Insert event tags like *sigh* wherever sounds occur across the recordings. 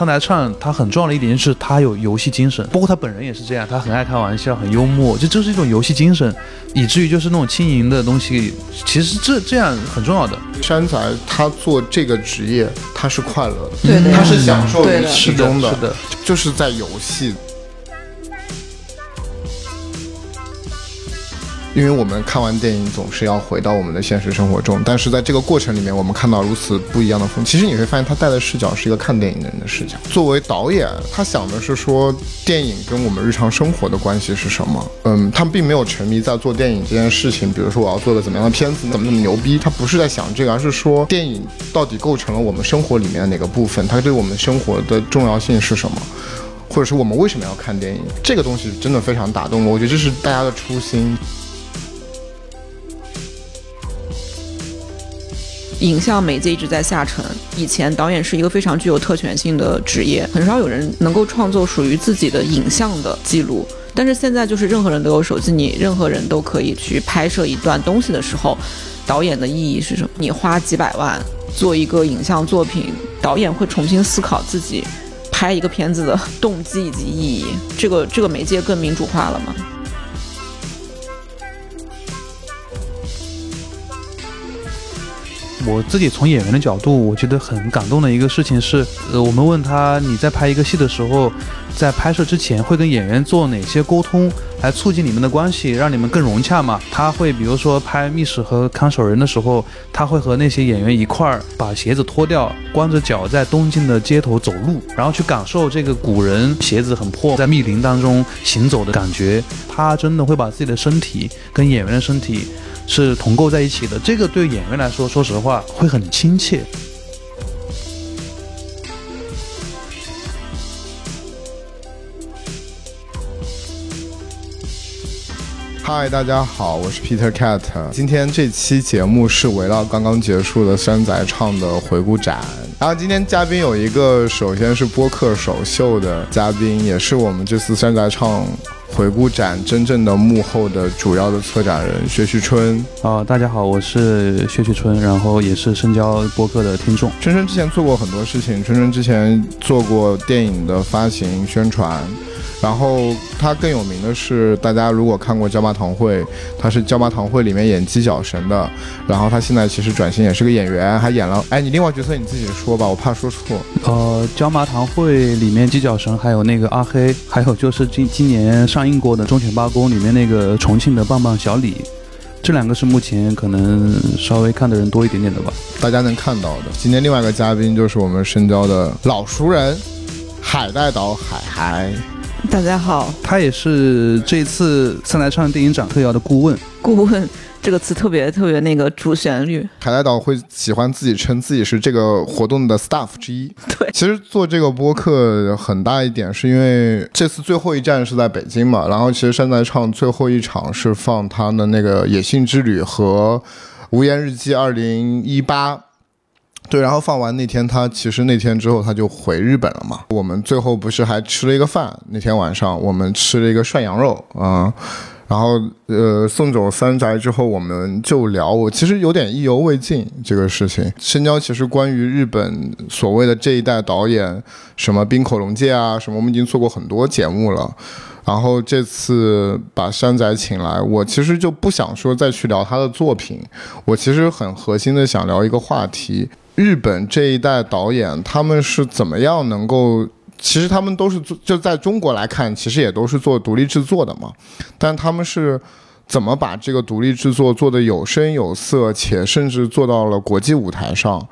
三台唱他很重要的一点就是他有游戏精神，包括他本人也是这样，他很爱开玩笑，很幽默，就这是一种游戏精神，以至于就是那种轻盈的东西，其实这这样很重要的。山仔他做这个职业，他是快乐的，对的他是享受于其中是的，就是在游戏。因为我们看完电影总是要回到我们的现实生活中，但是在这个过程里面，我们看到如此不一样的风景。其实你会发现，他带的视角是一个看电影的人的视角。作为导演，他想的是说电影跟我们日常生活的关系是什么。嗯，他并没有沉迷在做电影这件事情，比如说我要做个怎么样的片子，怎么怎么牛逼。他不是在想这个，而是说电影到底构成了我们生活里面的哪个部分，它对我们生活的重要性是什么。或者是我们为什么要看电影？这个东西真的非常打动我，我觉得这是大家的初心。影像媒介一直在下沉。以前导演是一个非常具有特权性的职业，很少有人能够创作属于自己的影像的记录。但是现在就是任何人都有手机，你任何人都可以去拍摄一段东西的时候，导演的意义是什么？你花几百万做一个影像作品，导演会重新思考自己拍一个片子的 *laughs* 动机以及意义。这个这个媒介更民主化了吗？我自己从演员的角度，我觉得很感动的一个事情是，呃，我们问他你在拍一个戏的时候，在拍摄之前会跟演员做哪些沟通，来促进你们的关系，让你们更融洽嘛？他会比如说拍密室和看守人的时候，他会和那些演员一块儿把鞋子脱掉，光着脚在东京的街头走路，然后去感受这个古人鞋子很破在密林当中行走的感觉。他真的会把自己的身体跟演员的身体。是同构在一起的，这个对演员来说，说实话会很亲切。嗨，大家好，我是 Peter Cat。今天这期节目是围绕刚刚结束的山仔唱的回顾展。然后今天嘉宾有一个，首先是播客首秀的嘉宾，也是我们这次山仔唱回顾展真正的幕后的主要的策展人薛旭春。啊、大家好，我是薛旭春，然后也是深交播客的听众。春春之前做过很多事情，春春之前做过电影的发行宣传。然后他更有名的是，大家如果看过《椒麻堂会》，他是《椒麻堂会》里面演鸡脚神的。然后他现在其实转型也是个演员，还演了。哎，你另外角色你自己说吧，我怕说错。呃，椒麻堂会里面鸡脚神，还有那个阿黑，还有就是今今年上映过的《忠犬八公》里面那个重庆的棒棒小李，这两个是目前可能稍微看的人多一点点的吧。大家能看到的。今天另外一个嘉宾就是我们深交的老熟人，海带岛海海。*laughs* 大家好，他也是这次三来唱电影展特邀的顾问。顾问这个词特别特别那个主旋律，海带岛会喜欢自己称自己是这个活动的 staff 之一。对，其实做这个播客很大一点是因为这次最后一站是在北京嘛，然后其实山在唱最后一场是放他的那个《野性之旅》和《无言日记》二零一八。对，然后放完那天，他其实那天之后他就回日本了嘛。我们最后不是还吃了一个饭？那天晚上我们吃了一个涮羊肉啊、然后呃送走三宅之后，我们就聊，我其实有点意犹未尽这个事情。深交其实关于日本所谓的这一代导演，什么滨口龙介啊，什么我们已经做过很多节目了。然后这次把山仔请来，我其实就不想说再去聊他的作品，我其实很核心的想聊一个话题：日本这一代导演他们是怎么样能够，其实他们都是做，就在中国来看，其实也都是做独立制作的嘛，但他们是。怎么把这个独立制作做得有声有色，且甚至做到了国际舞台上？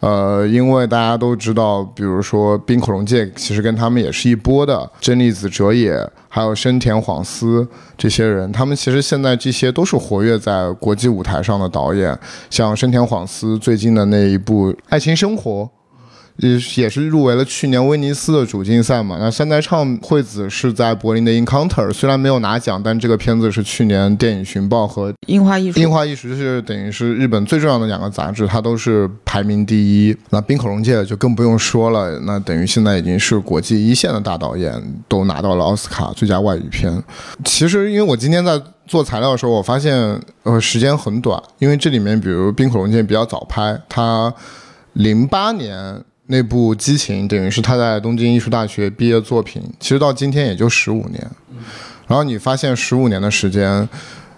呃，因为大家都知道，比如说冰口龙介，其实跟他们也是一波的，真理子哲也，还有深田晃司这些人，他们其实现在这些都是活跃在国际舞台上的导演，像深田晃司最近的那一部《爱情生活》。也也是入围了去年威尼斯的主竞赛嘛。那山在唱惠子是在柏林的 Encounter，虽然没有拿奖，但这个片子是去年电影寻报和樱花艺术，樱花艺术就是等于是日本最重要的两个杂志，它都是排名第一。那冰口龙介就更不用说了，那等于现在已经是国际一线的大导演，都拿到了奥斯卡最佳外语片。其实因为我今天在做材料的时候，我发现呃时间很短，因为这里面比如冰口龙介比较早拍，他零八年。那部《激情》，等于是他在东京艺术大学毕业作品，其实到今天也就十五年。然后你发现十五年的时间，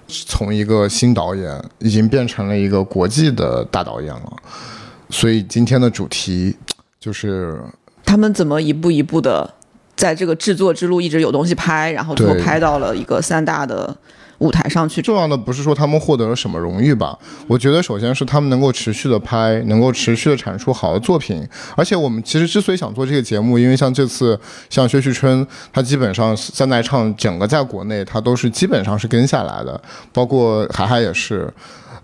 从一个新导演已经变成了一个国际的大导演了。所以今天的主题就是他们怎么一步一步的在这个制作之路一直有东西拍，然后最后拍到了一个三大的舞台上去。重要的不是说他们获得了什么荣誉吧？我觉得首先是他们能够持续的拍，能够持续的产出好的作品。而且我们其实之所以想做这个节目，因为像这次像薛旭春，他基本上三代唱整个在国内他都是基本上是跟下来的，包括海海也是。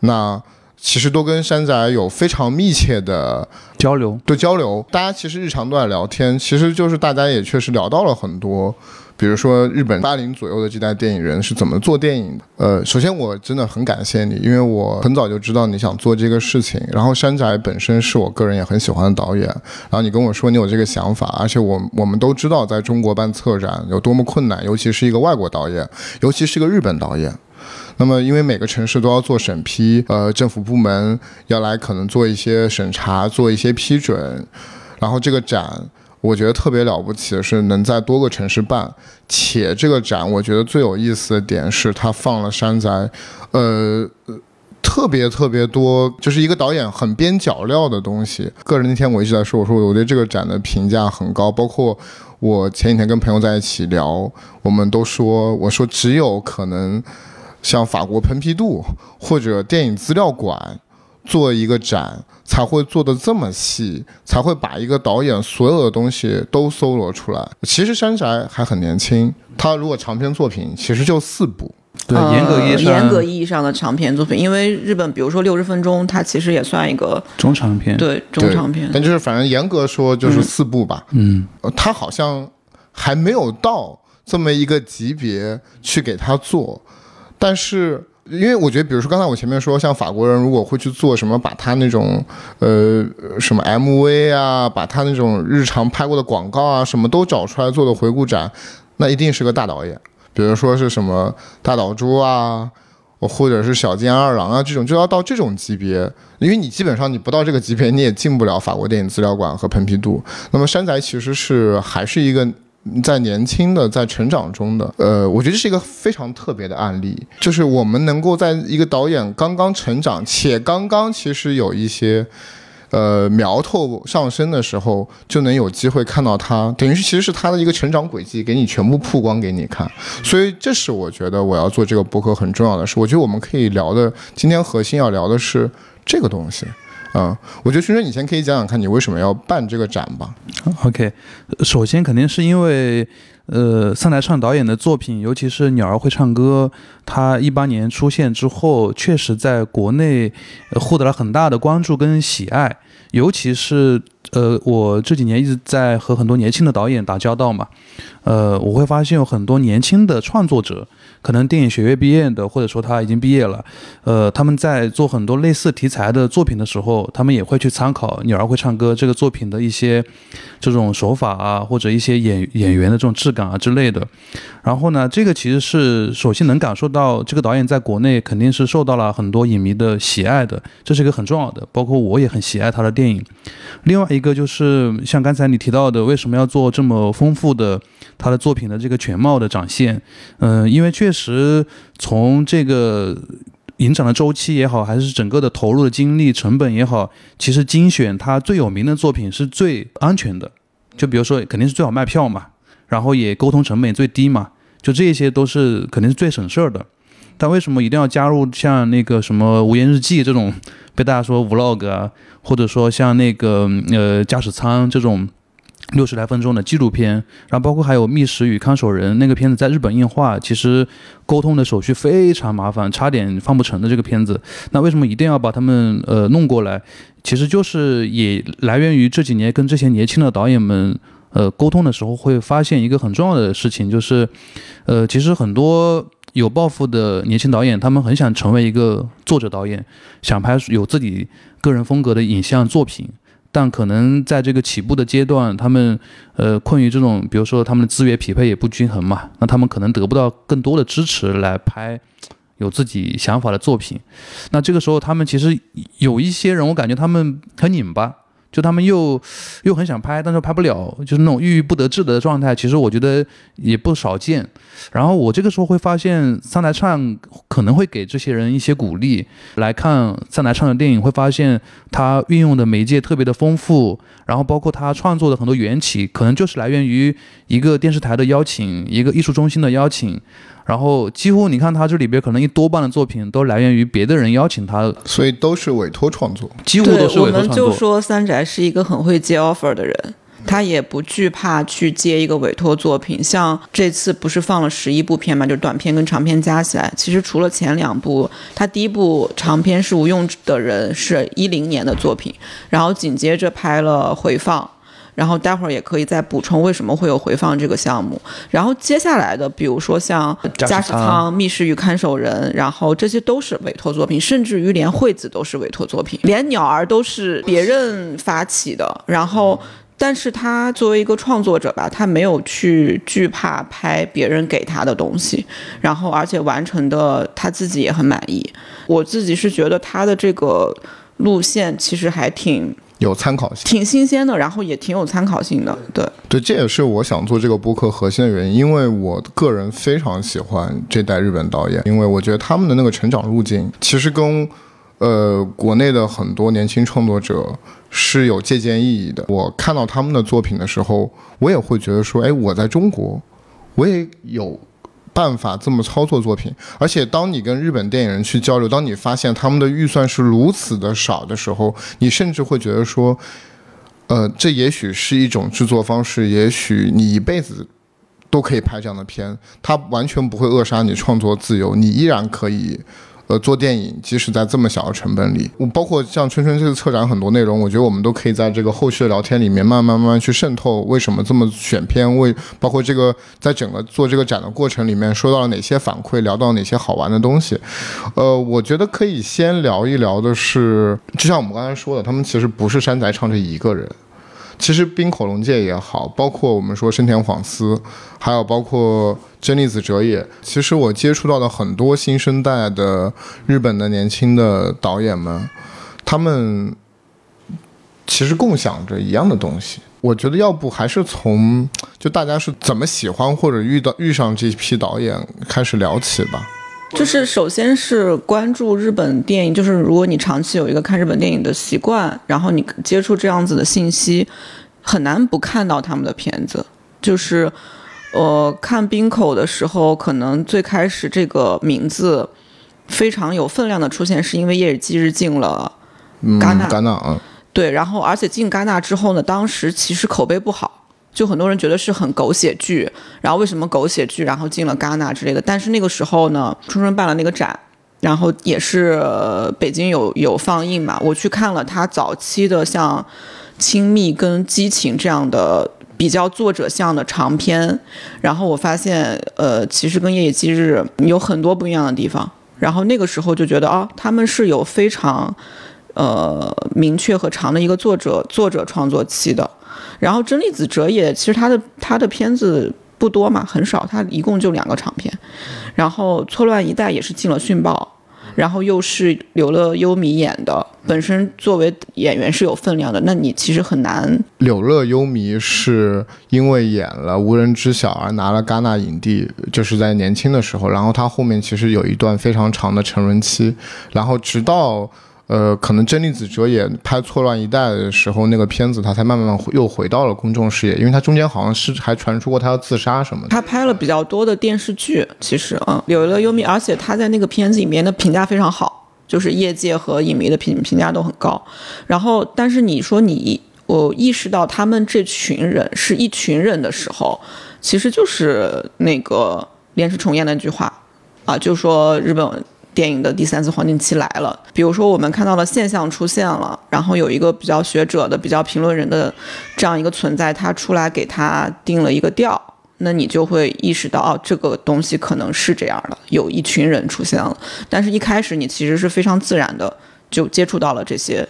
那其实都跟山仔有非常密切的交流。对交流，大家其实日常都在聊天，其实就是大家也确实聊到了很多，比如说日本八零左右的这代电影人是怎么做电影的。呃，首先我真的很感谢你，因为我很早就知道你想做这个事情，然后山仔本身是我个人也很喜欢的导演，然后你跟我说你有这个想法，而且我我们都知道在中国办策展有多么困难，尤其是一个外国导演，尤其是个日本导演。那么，因为每个城市都要做审批，呃，政府部门要来可能做一些审查，做一些批准，然后这个展，我觉得特别了不起的是能在多个城市办，且这个展我觉得最有意思的点是它放了山仔，呃。特别特别多，就是一个导演很边角料的东西。个人那天我一直在说，我说我对这个展的评价很高，包括我前几天跟朋友在一起聊，我们都说，我说只有可能像法国蓬皮杜或者电影资料馆做一个展，才会做的这么细，才会把一个导演所有的东西都搜罗出来。其实山宅还很年轻，他如果长篇作品其实就四部。对，呃严格意义上，严格意义上的长篇作品，因为日本比如说六十分钟，它其实也算一个中长篇。对中长篇。但就是反正严格说就是四部吧。嗯，呃他好像还没有到这么一个级别去给他做，但是因为我觉得，比如说刚才我前面说，像法国人如果会去做什么，把他那种呃什么 MV 啊，把他那种日常拍过的广告啊，什么都找出来做的回顾展，那一定是个大导演。比如说是什么大岛渚啊，或者是小津二郎啊，这种就要到这种级别，因为你基本上你不到这个级别，你也进不了法国电影资料馆和蓬皮杜。那么山仔其实是还是一个在年轻的在成长中的，呃，我觉得这是一个非常特别的案例，就是我们能够在一个导演刚刚成长且刚刚其实有一些。呃，苗头上升的时候，就能有机会看到他，等于是其实是他的一个成长轨迹，给你全部曝光给你看。所以这是我觉得我要做这个博客很重要的事。我觉得我们可以聊的，今天核心要聊的是这个东西。嗯，我觉得轩轩，你先可以讲讲看你为什么要办这个展吧。OK，首先肯定是因为，呃，三台唱导演的作品，尤其是《鸟儿会唱歌》，他一八年出现之后，确实在国内、获得了很大的关注跟喜爱，尤其是呃，我这几年一直在和很多年轻的导演打交道嘛，呃，我会发现有很多年轻的创作者，可能电影学院毕业的，或者说他已经毕业了，呃，他们在做很多类似题材的作品的时候，他们也会去参考《鸟儿会唱歌》这个作品的一些这种手法啊，或者一些演演员的这种质感啊之类的。然后呢，这个其实是首先能感受到这个导演在国内肯定是受到了很多影迷的喜爱的，这是一个很重要的。包括我也很喜爱他的电影。另外一个就是像刚才你提到的，为什么要做这么丰富的他的作品的这个全貌的展现？嗯、因为确其实从这个影展的周期也好，还是整个的投入的精力成本也好，其实精选它最有名的作品是最安全的。就比如说，肯定是最好卖票嘛，然后也沟通成本最低嘛，就这些都是肯定是最省事儿的。但为什么一定要加入像那个什么《无言日记》这种被大家说 vlog 啊，或者说像那个呃驾驶舱这种六十来分钟的纪录片，然后包括还有《密室与看守人》那个片子在日本映画，其实沟通的手续非常麻烦，差点放不成的这个片子。那为什么一定要把他们呃弄过来？其实就是也来源于这几年跟这些年轻的导演们呃沟通的时候，会发现一个很重要的事情，就是呃其实很多。有抱负的年轻导演，他们很想成为一个作者导演，想拍有自己个人风格的影像作品，但可能在这个起步的阶段，他们呃困于这种，比如说他们的资源匹配也不均衡嘛，那他们可能得不到更多的支持来拍有自己想法的作品。那这个时候，他们其实有一些人，我感觉他们很拧巴。就他们又又很想拍，但是拍不了，就是那种郁郁不得志的状态。其实我觉得也不少见。然后我这个时候会发现，三台唱可能会给这些人一些鼓励。来看三台唱的电影，会发现他运用的媒介特别的丰富，然后包括他创作的很多缘起，可能就是来源于一个电视台的邀请，一个艺术中心的邀请。然后几乎你看他这里边可能一多半的作品都来源于别的人邀请他，所以都是委托创作，几乎都是委托创作。我们就说三宅是一个很会接 offer 的人。他也不惧怕去接一个委托作品，像这次不是放了十一部片嘛，就是短片跟长片加起来。其实除了前两部，他第一部长片是《无用的人》，是一零年的作品，然后紧接着拍了回放，然后待会儿也可以再补充为什么会有回放这个项目。然后接下来的，比如说像《驾驶舱》《密室与看守人》，然后这些都是委托作品，甚至于连惠子都是委托作品，连鸟儿都是别人发起的，然后。但是他作为一个创作者吧，他没有去惧怕拍别人给他的东西，然后而且完成的他自己也很满意。我自己是觉得他的这个路线其实还挺有参考性，挺新鲜的，然后也挺有参考性的。对对，这也是我想做这个播客核心的原因，因为我个人非常喜欢这代日本导演，因为我觉得他们的那个成长路径其实跟呃国内的很多年轻创作者。是有借鉴意义的。我看到他们的作品的时候，我也会觉得说，哎，我在中国，我也有办法这么操作作品。而且，当你跟日本电影人去交流，当你发现他们的预算是如此的少的时候，你甚至会觉得说，呃，这也许是一种制作方式，也许你一辈子都可以拍这样的片，它完全不会扼杀你创作自由，你依然可以。呃，做电影，即使在这么小的成本里，我包括像春春这次策展很多内容，我觉得我们都可以在这个后续的聊天里面慢慢慢慢去渗透，为什么这么选片，为包括这个在整个做这个展的过程里面，收到了哪些反馈，聊到哪些好玩的东西。呃，我觉得可以先聊一聊的是，就像我们刚才说的，他们其实不是山宅唱这一个人。其实冰口龙介也好，包括我们说深田晃司，还有包括真利子哲也，其实我接触到的很多新生代的日本的年轻的导演们，他们其实共享着一样的东西。我觉得要不还是从就大家是怎么喜欢或者遇到遇上这批导演开始聊起吧。就是首先是关注日本电影，就是如果你长期有一个看日本电影的习惯，然后你接触这样子的信息，很难不看到他们的片子。就是呃看冰口的时候，可能最开始这个名字非常有分量的出现，是因为夜以继日进了戛纳。戛纳啊，对，然后而且进戛纳之后呢，当时其实口碑不好。就很多人觉得是很狗血剧，然后为什么狗血剧，然后进了戛纳之类的。但是那个时候呢，春春办了那个展，然后也是北京有有放映嘛，我去看了他早期的像《亲密》跟《激情》这样的比较作者向的长篇，然后我发现，呃，其实跟《夜以继日》有很多不一样的地方。然后那个时候就觉得，哦，他们是有非常，呃，明确和长的一个作者作者创作期的。然后真利子哲也，其实他的他的片子不多嘛，很少，他一共就两个长片。然后错乱一代也是进了讯报，然后又是刘乐优弥演的，本身作为演员是有分量的，那你其实很难。柳乐优弥是因为演了《无人知晓》而拿了戛纳影帝，就是在年轻的时候，然后他后面其实有一段非常长的沉沦期，然后直到。呃，可能真利子哲也拍《错乱一代》的时候，那个片子他才慢慢又回到了公众视野，因为他中间好像是还传出过他要自杀什么的。他拍了比较多的电视剧，其实啊，有了优米，而且他在那个片子里面的评价非常好，就是业界和影迷的评评价都很高。然后，但是你说你我意识到他们这群人是一群人的时候，其实就是那个连石重彦那句话啊，就说日本。电影的第三次黄金期来了，比如说我们看到了现象出现了，然后有一个比较学者的、比较评论人的这样一个存在，他出来给他定了一个调，那你就会意识到，哦，这个东西可能是这样的，有一群人出现了。但是，一开始你其实是非常自然的就接触到了这些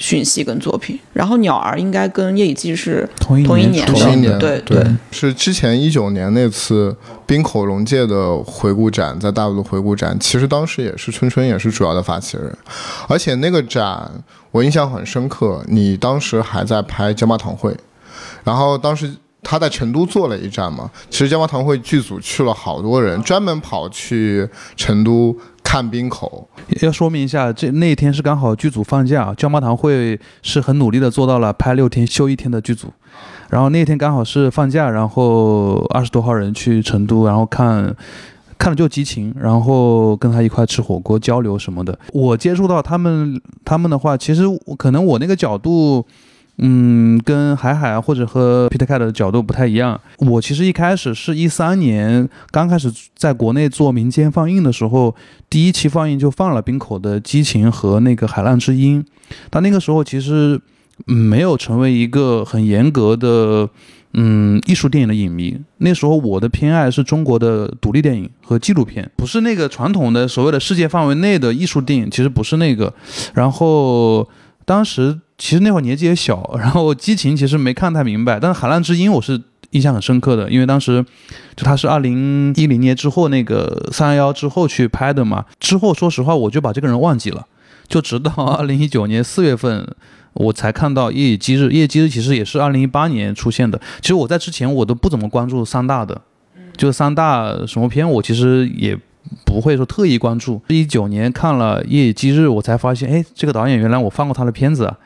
讯息跟作品。然后鸟儿应该跟叶以继是同一同一年同一年，对对，是之前一九年那次冰口龙介的回顾展，在大陆的回顾展，其实当时也是春春也是主要的发起人，而且那个展我印象很深刻，你当时还在拍《椒麻堂会》，然后当时。他在成都做了一站嘛，其实《椒麻堂会》剧组去了好多人，专门跑去成都看冰口，要说明一下，这那天是刚好剧组放假，椒麻堂会是很努力的做到了拍六天休一天的剧组，然后那天刚好是放假，然后二十多号人去成都，然后看。看了就激情，然后跟他一块吃火锅交流什么的。我接触到他们，他们的话，其实可能我那个角度，嗯，跟海海或者和 Peter Cat 的角度不太一样。我其实一开始是一三年刚开始在国内做民间放映的时候，第一期放映就放了冰口的《激情》和那个《海浪之音》，但那个时候其实没有成为一个很严格的。嗯，艺术电影的影迷，那时候我的偏爱是中国的独立电影和纪录片，不是那个传统的所谓的世界范围内的艺术电影，其实不是那个。然后当时其实那会儿年纪也小，*laughs* 然后激情其实没看太明白，但是海浪之音我是印象很深刻的，因为当时就他是二零一零年之后那个三幺幺之后去拍的嘛，之后说实话我就把这个人忘记了，就直到 *laughs* 二零一九年四月份。我才看到《夜以继日》，《夜以继日》其实也是二零一八年出现的。其实我在之前我都不怎么关注三大的，就三大什么片，我其实也不会说特意关注。一九年看了《夜以继日》，我才发现，哎，这个导演原来我放过他的片子啊。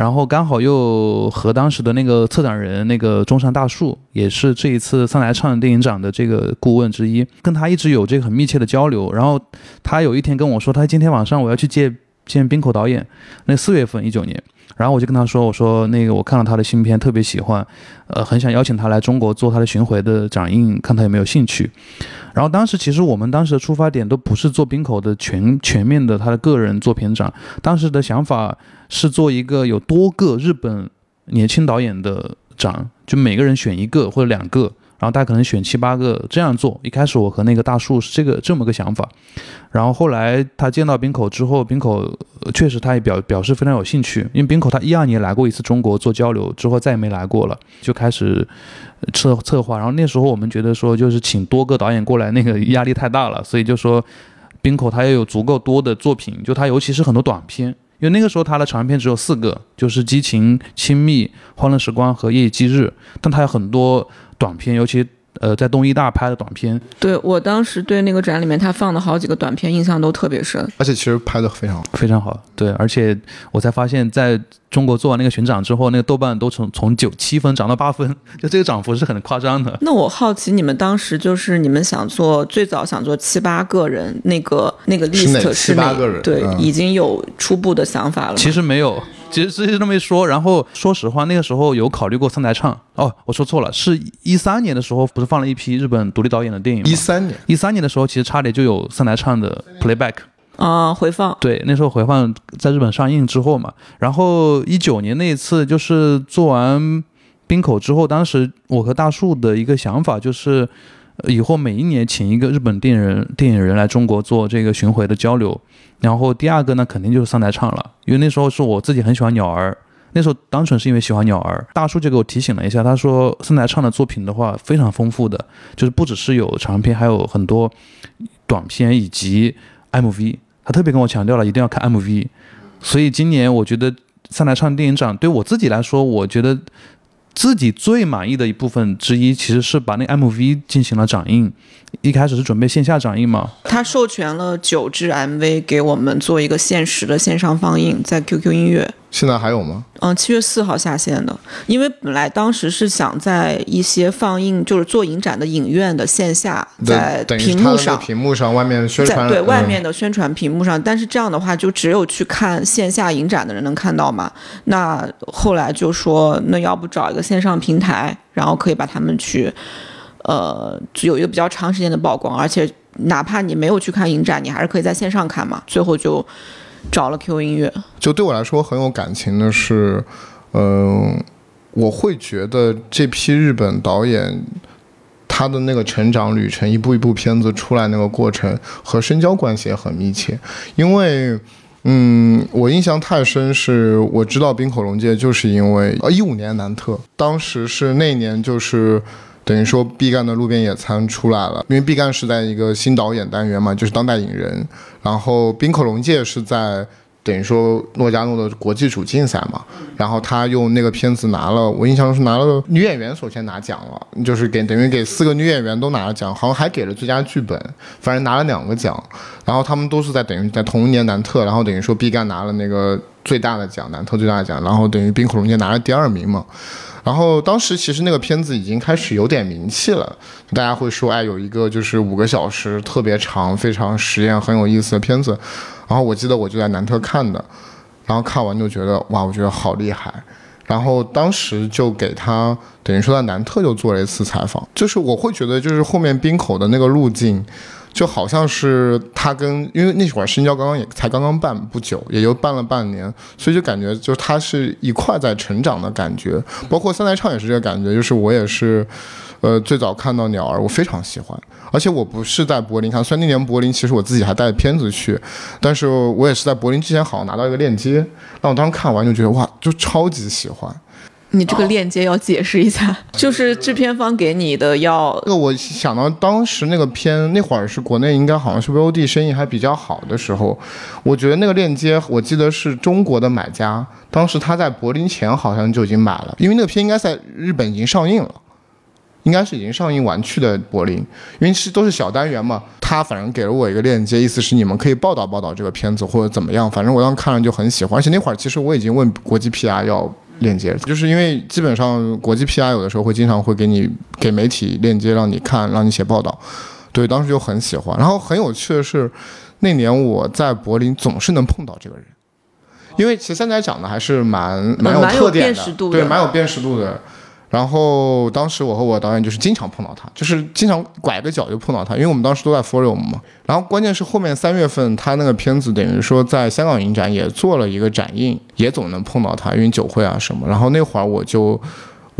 然后刚好又和当时的那个策展人那个中山大树，也是这一次三来唱电影展的这个顾问之一，跟他一直有这个很密切的交流。然后他有一天跟我说，他今天晚上我要去见见冰口导演。那四月份一九年。然后我就跟他说：“我说那个我看了他的新片，特别喜欢，呃，很想邀请他来中国做他的巡回的展映，看他有没有兴趣。”然后当时其实我们当时的出发点都不是做冰口的全全面的他的个人作品展，当时的想法是做一个有多个日本年轻导演的展，就每个人选一个或者两个。然后大家可能选七八个这样做。一开始我和那个大树是这个这么个想法，然后后来他见到冰口之后，冰口确实他也表表示非常有兴趣，因为冰口他一二年来过一次中国做交流之后再也没来过了，就开始策策划。然后那时候我们觉得说就是请多个导演过来那个压力太大了，所以就说冰口他要有足够多的作品，就他尤其是很多短片，因为那个时候他的长片只有四个，就是激情、亲密、欢乐时光和夜以继日，但他有很多。短片，尤其呃在东医大拍的短片，对我当时对那个展里面他放的好几个短片印象都特别深，而且其实拍的非常好，非常好。对，而且我才发现，在中国做完那个巡展之后，那个豆瓣都从从九七分涨到八分，就这个涨幅是很夸张的。那我好奇，你们当时就是你们想做最早想做七八个人，那个那个 list 是哪七八个人？对，已经有初步的想法了。其实没有。其实直接这么一说，然后说实话，那个时候有考虑过三台唱哦，我说错了，是一三年的时候不是放了一批日本独立导演的电影吗？一三年，一三年的时候其实差点就有三台唱的 playback 啊回放。对，那时候回放在日本上映之后嘛，然后一九年那一次就是做完冰口之后，当时我和大树的一个想法就是。以后每一年请一个日本电影人电影人来中国做这个巡回的交流，然后第二个呢，肯定就是三台唱了，因为那时候是我自己很喜欢鸟儿，那时候单纯是因为喜欢鸟儿。大叔就给我提醒了一下，他说三台唱的作品的话非常丰富的，就是不只是有长片，还有很多短片以及 MV，他特别跟我强调了一定要看 MV。所以今年我觉得三台唱电影展对我自己来说，我觉得。自己最满意的一部分之一，其实是把那 MV 进行了掌印。一开始是准备线下掌印嘛？他授权了九支 MV 给我们做一个限时的线上放映，在 QQ 音乐。现在还有吗？嗯，七月四号下线的。因为本来当时是想在一些放映，就是做影展的影院的线下，在屏幕上，屏幕上外面宣传，对外面的宣传屏幕上。但是这样的话，就只有去看线下影展的人能看到嘛。那后来就说，那要不找一个线上平台，然后可以把他们去。呃，有一个比较长时间的曝光，而且哪怕你没有去看影展，你还是可以在线上看嘛。最后就找了 Q 音乐。就对我来说很有感情的是，嗯，我会觉得这批日本导演他的那个成长旅程，一部一部片子出来那个过程和深交关系也很密切，因为嗯，我印象太深，是我知道冰口龙介，就是因为呃一五年南特，当时是那年就是等于说毕赣的路边野餐出来了，因为毕赣是在一个新导演单元嘛，就是当代影人，然后冰口龙介是在。等于说诺加诺的国际主竞赛嘛，然后他用那个片子拿了，我印象中是拿了女演员首先拿奖了，就是给等于给四个女演员都拿了奖，好像还给了最佳剧本，反正拿了两个奖。然后他们都是在等于在同一年南特，然后等于说毕赣拿了那个最大的奖，南特最大的奖，然后等于冰口龙介拿了第二名嘛。然后当时其实那个片子已经开始有点名气了，大家会说，哎，有一个就是五个小时特别长、非常实验、很有意思的片子。然后我记得我就在南特看的，然后看完就觉得哇，我觉得好厉害。然后当时就给他等于说在南特就做了一次采访，就是我会觉得就是后面冰口的那个路径，就好像是他跟因为那会儿深交刚刚也才刚刚办不久，也就办了半年，所以就感觉就他是一块在成长的感觉。包括三台唱也是这个感觉，就是我也是，呃，最早看到鸟儿，我非常喜欢。而且我不是在柏林看，虽然那年柏林其实我自己还带着片子去，但是我也是在柏林之前好像拿到一个链接，那我当时看完就觉得哇，就超级喜欢。你这个链接要解释一下，*laughs* 就是制片方给你的要。那个我想到当时那个片那会儿是国内应该好像是 VOD 生意还比较好的时候，我觉得那个链接我记得是中国的买家，当时他在柏林前好像就已经买了，因为那个片应该在日本已经上映了。应该是已经上映完去的柏林，因为是都是小单元嘛。他反正给了我一个链接，意思是你们可以报道报道这个片子或者怎么样。反正我当时看了就很喜欢，而且那会儿其实我已经问国际 PR 要链接，就是因为基本上国际 PR 有的时候会经常会给你给媒体链接让你看，让你写报道。对，当时就很喜欢。然后很有趣的是，那年我在柏林总是能碰到这个人，因为其实三仔讲的还是蛮蛮有特点的，对，蛮有辨识度的。然后当时我和我导演就是经常碰到他，就是经常拐个角就碰到他，因为我们当时都在 Forum 嘛。然后关键是后面三月份他那个片子等于说在香港影展也做了一个展映，也总能碰到他，因为酒会啊什么。然后那会儿我就。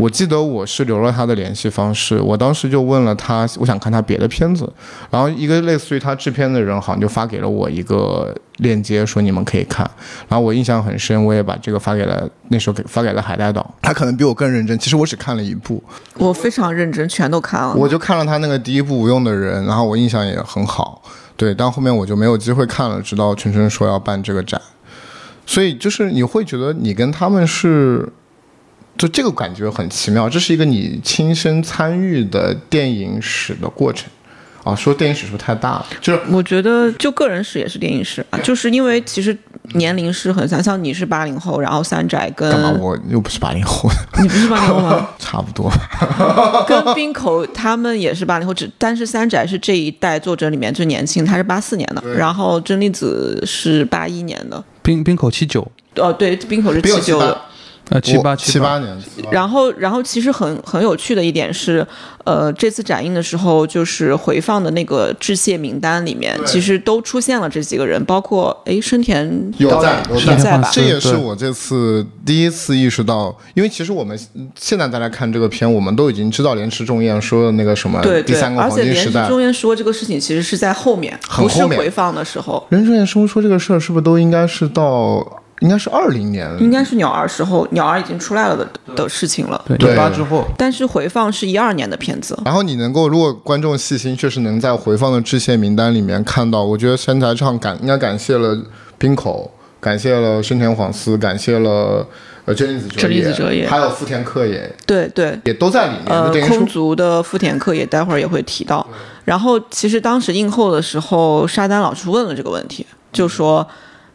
我记得我是留了他的联系方式，我当时就问了他，我想看他别的片子，然后一个类似于他制片的人好像就发给了我一个链接，说你们可以看，然后我印象很深，我也把这个发给了那时候给发给了海带岛，他可能比我更认真，其实我只看了一部，我非常认真，全都看了，我就看了他那个第一部无用的人，然后我印象也很好，对，但后面我就没有机会看了，直到春春说要办这个展，所以就是你会觉得你跟他们是。就这个感觉很奇妙，这是一个你亲身参与的电影史的过程，啊，说电影史是不是太大了？就是我觉得就个人史也是电影史啊，就是因为其实年龄是很像，像你是八零后，然后三宅跟干嘛？我又不是八零后，你不是八零后吗？差不多，*laughs* 跟冰口他们也是八零后，只但是三宅是这一代作者里面最年轻，他是八四年的，然后真利子是八一年的，冰冰口七九，哦对，冰口是七九的。呃，七八七八年。然后，然后其实很很有趣的一点是，呃，这次展映的时候，就是回放的那个致谢名单里面，其实都出现了这几个人，包括哎，生田有在有在吧？这也是我这次第一次意识到，因为其实我们现在再来看这个片，我们都已经知道莲池重彦说的那个什么对第三个黄金时代。而且莲池重彦说这个事情，其实是在后面，不是回放的时候。莲池重彦说说这个事儿，是不是都应该是到？应该是二零年，应该是鸟儿时候，鸟儿已经出来了的的事情了。对，八之后。但是回放是一二年的片子。然后你能够，如果观众细心，确实能在回放的致谢名单里面看到。我觉得山台唱感应该感谢了冰口，感谢了深田晃司，感谢了呃真子哲也，还有福田克也。对对，也都在里面。呃，空足的福田克也，待会儿也会提到。然后其实当时映后的时候，沙丹老师问了这个问题，就说。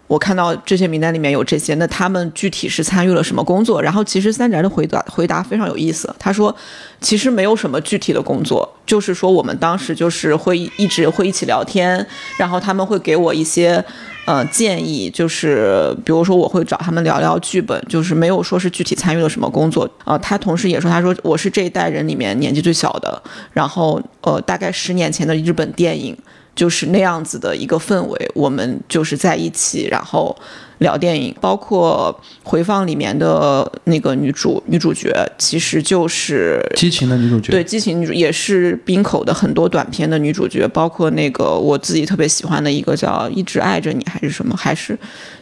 我看到这些名单里面有这些，那他们具体是参与了什么工作？然后其实三宅的回答回答非常有意思，他说，其实没有什么具体的工作，就是说我们当时就是会一直会一起聊天，然后他们会给我一些呃建议，就是比如说我会找他们聊聊剧本，就是没有说是具体参与了什么工作啊。他同时也说，他说我是这一代人里面年纪最小的，然后呃大概十年前的日本电影。就是那样子的一个氛围，我们就是在一起，然后聊电影，包括回放里面的那个女主女主角，其实就是激情的女主角，对，激情女主也是冰口的很多短片的女主角，包括那个我自己特别喜欢的一个叫《一直爱着你》还是什么，还是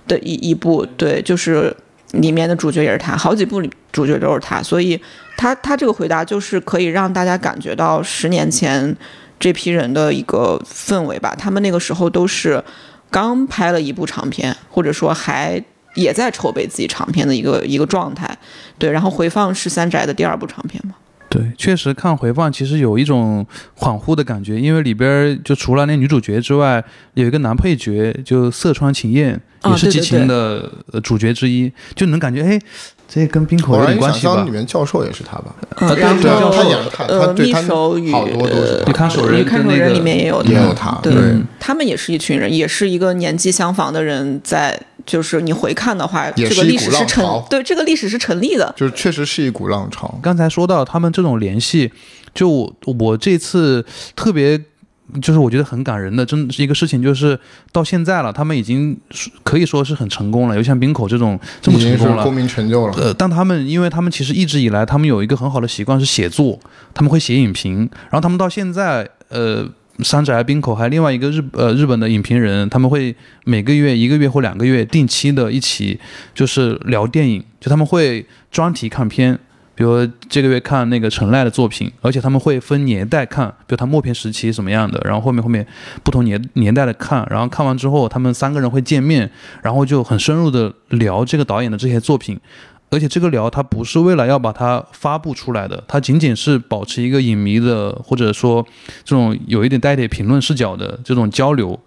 的一一部，对，就是里面的主角也是她，好几部里主角都是她，所以她她这个回答就是可以让大家感觉到十年前这批人的一个氛围吧，他们那个时候都是刚拍了一部长片，或者说还。也在筹备自己长片的一个一个状态，对，然后回放是三宅的第二部长片嘛，对，确实看回放其实有一种恍惚的感觉，因为里边就除了那女主角之外，有一个男配角，就色川晴彦啊也是激情的呃主角之一，就能感觉哎，这跟冰口有关系吧里？面教授也是他吧？呃，对他演了他他呃，密对他手与好多都是看守人女看守人里面也有也有他对对他们也是一群人，也是一个年纪相仿的人在。就是你回看的话，这个也是一股历史是成浪潮对这个历史是成立的。就是确实是一股浪潮。刚才说到他们这种联系，就我我这次特别。就是我觉得很感人的，真的是一个事情，就是到现在了，他们已经可以说是很成功了，有像冰口这种这么成功了，功名成就了。呃，但他们因为他们其实一直以来，他们有一个很好的习惯是写作，他们会写影评，然后他们到现在，呃，山宅冰口还有另外一个日呃日本的影评人，他们会每个月一个月或两个月定期的一起就是聊电影，就他们会专题看片。比如这个月看那个陈赖的作品，而且他们会分年代看，比如他默片时期什么样的，然后后面后面不同年年代的看，然后看完之后，他们三个人会见面，然后就很深入的聊这个导演的这些作品，而且这个聊它不是为了要把它发布出来的，它仅仅是保持一个影迷的或者说这种有一点带点评论视角的这种交流。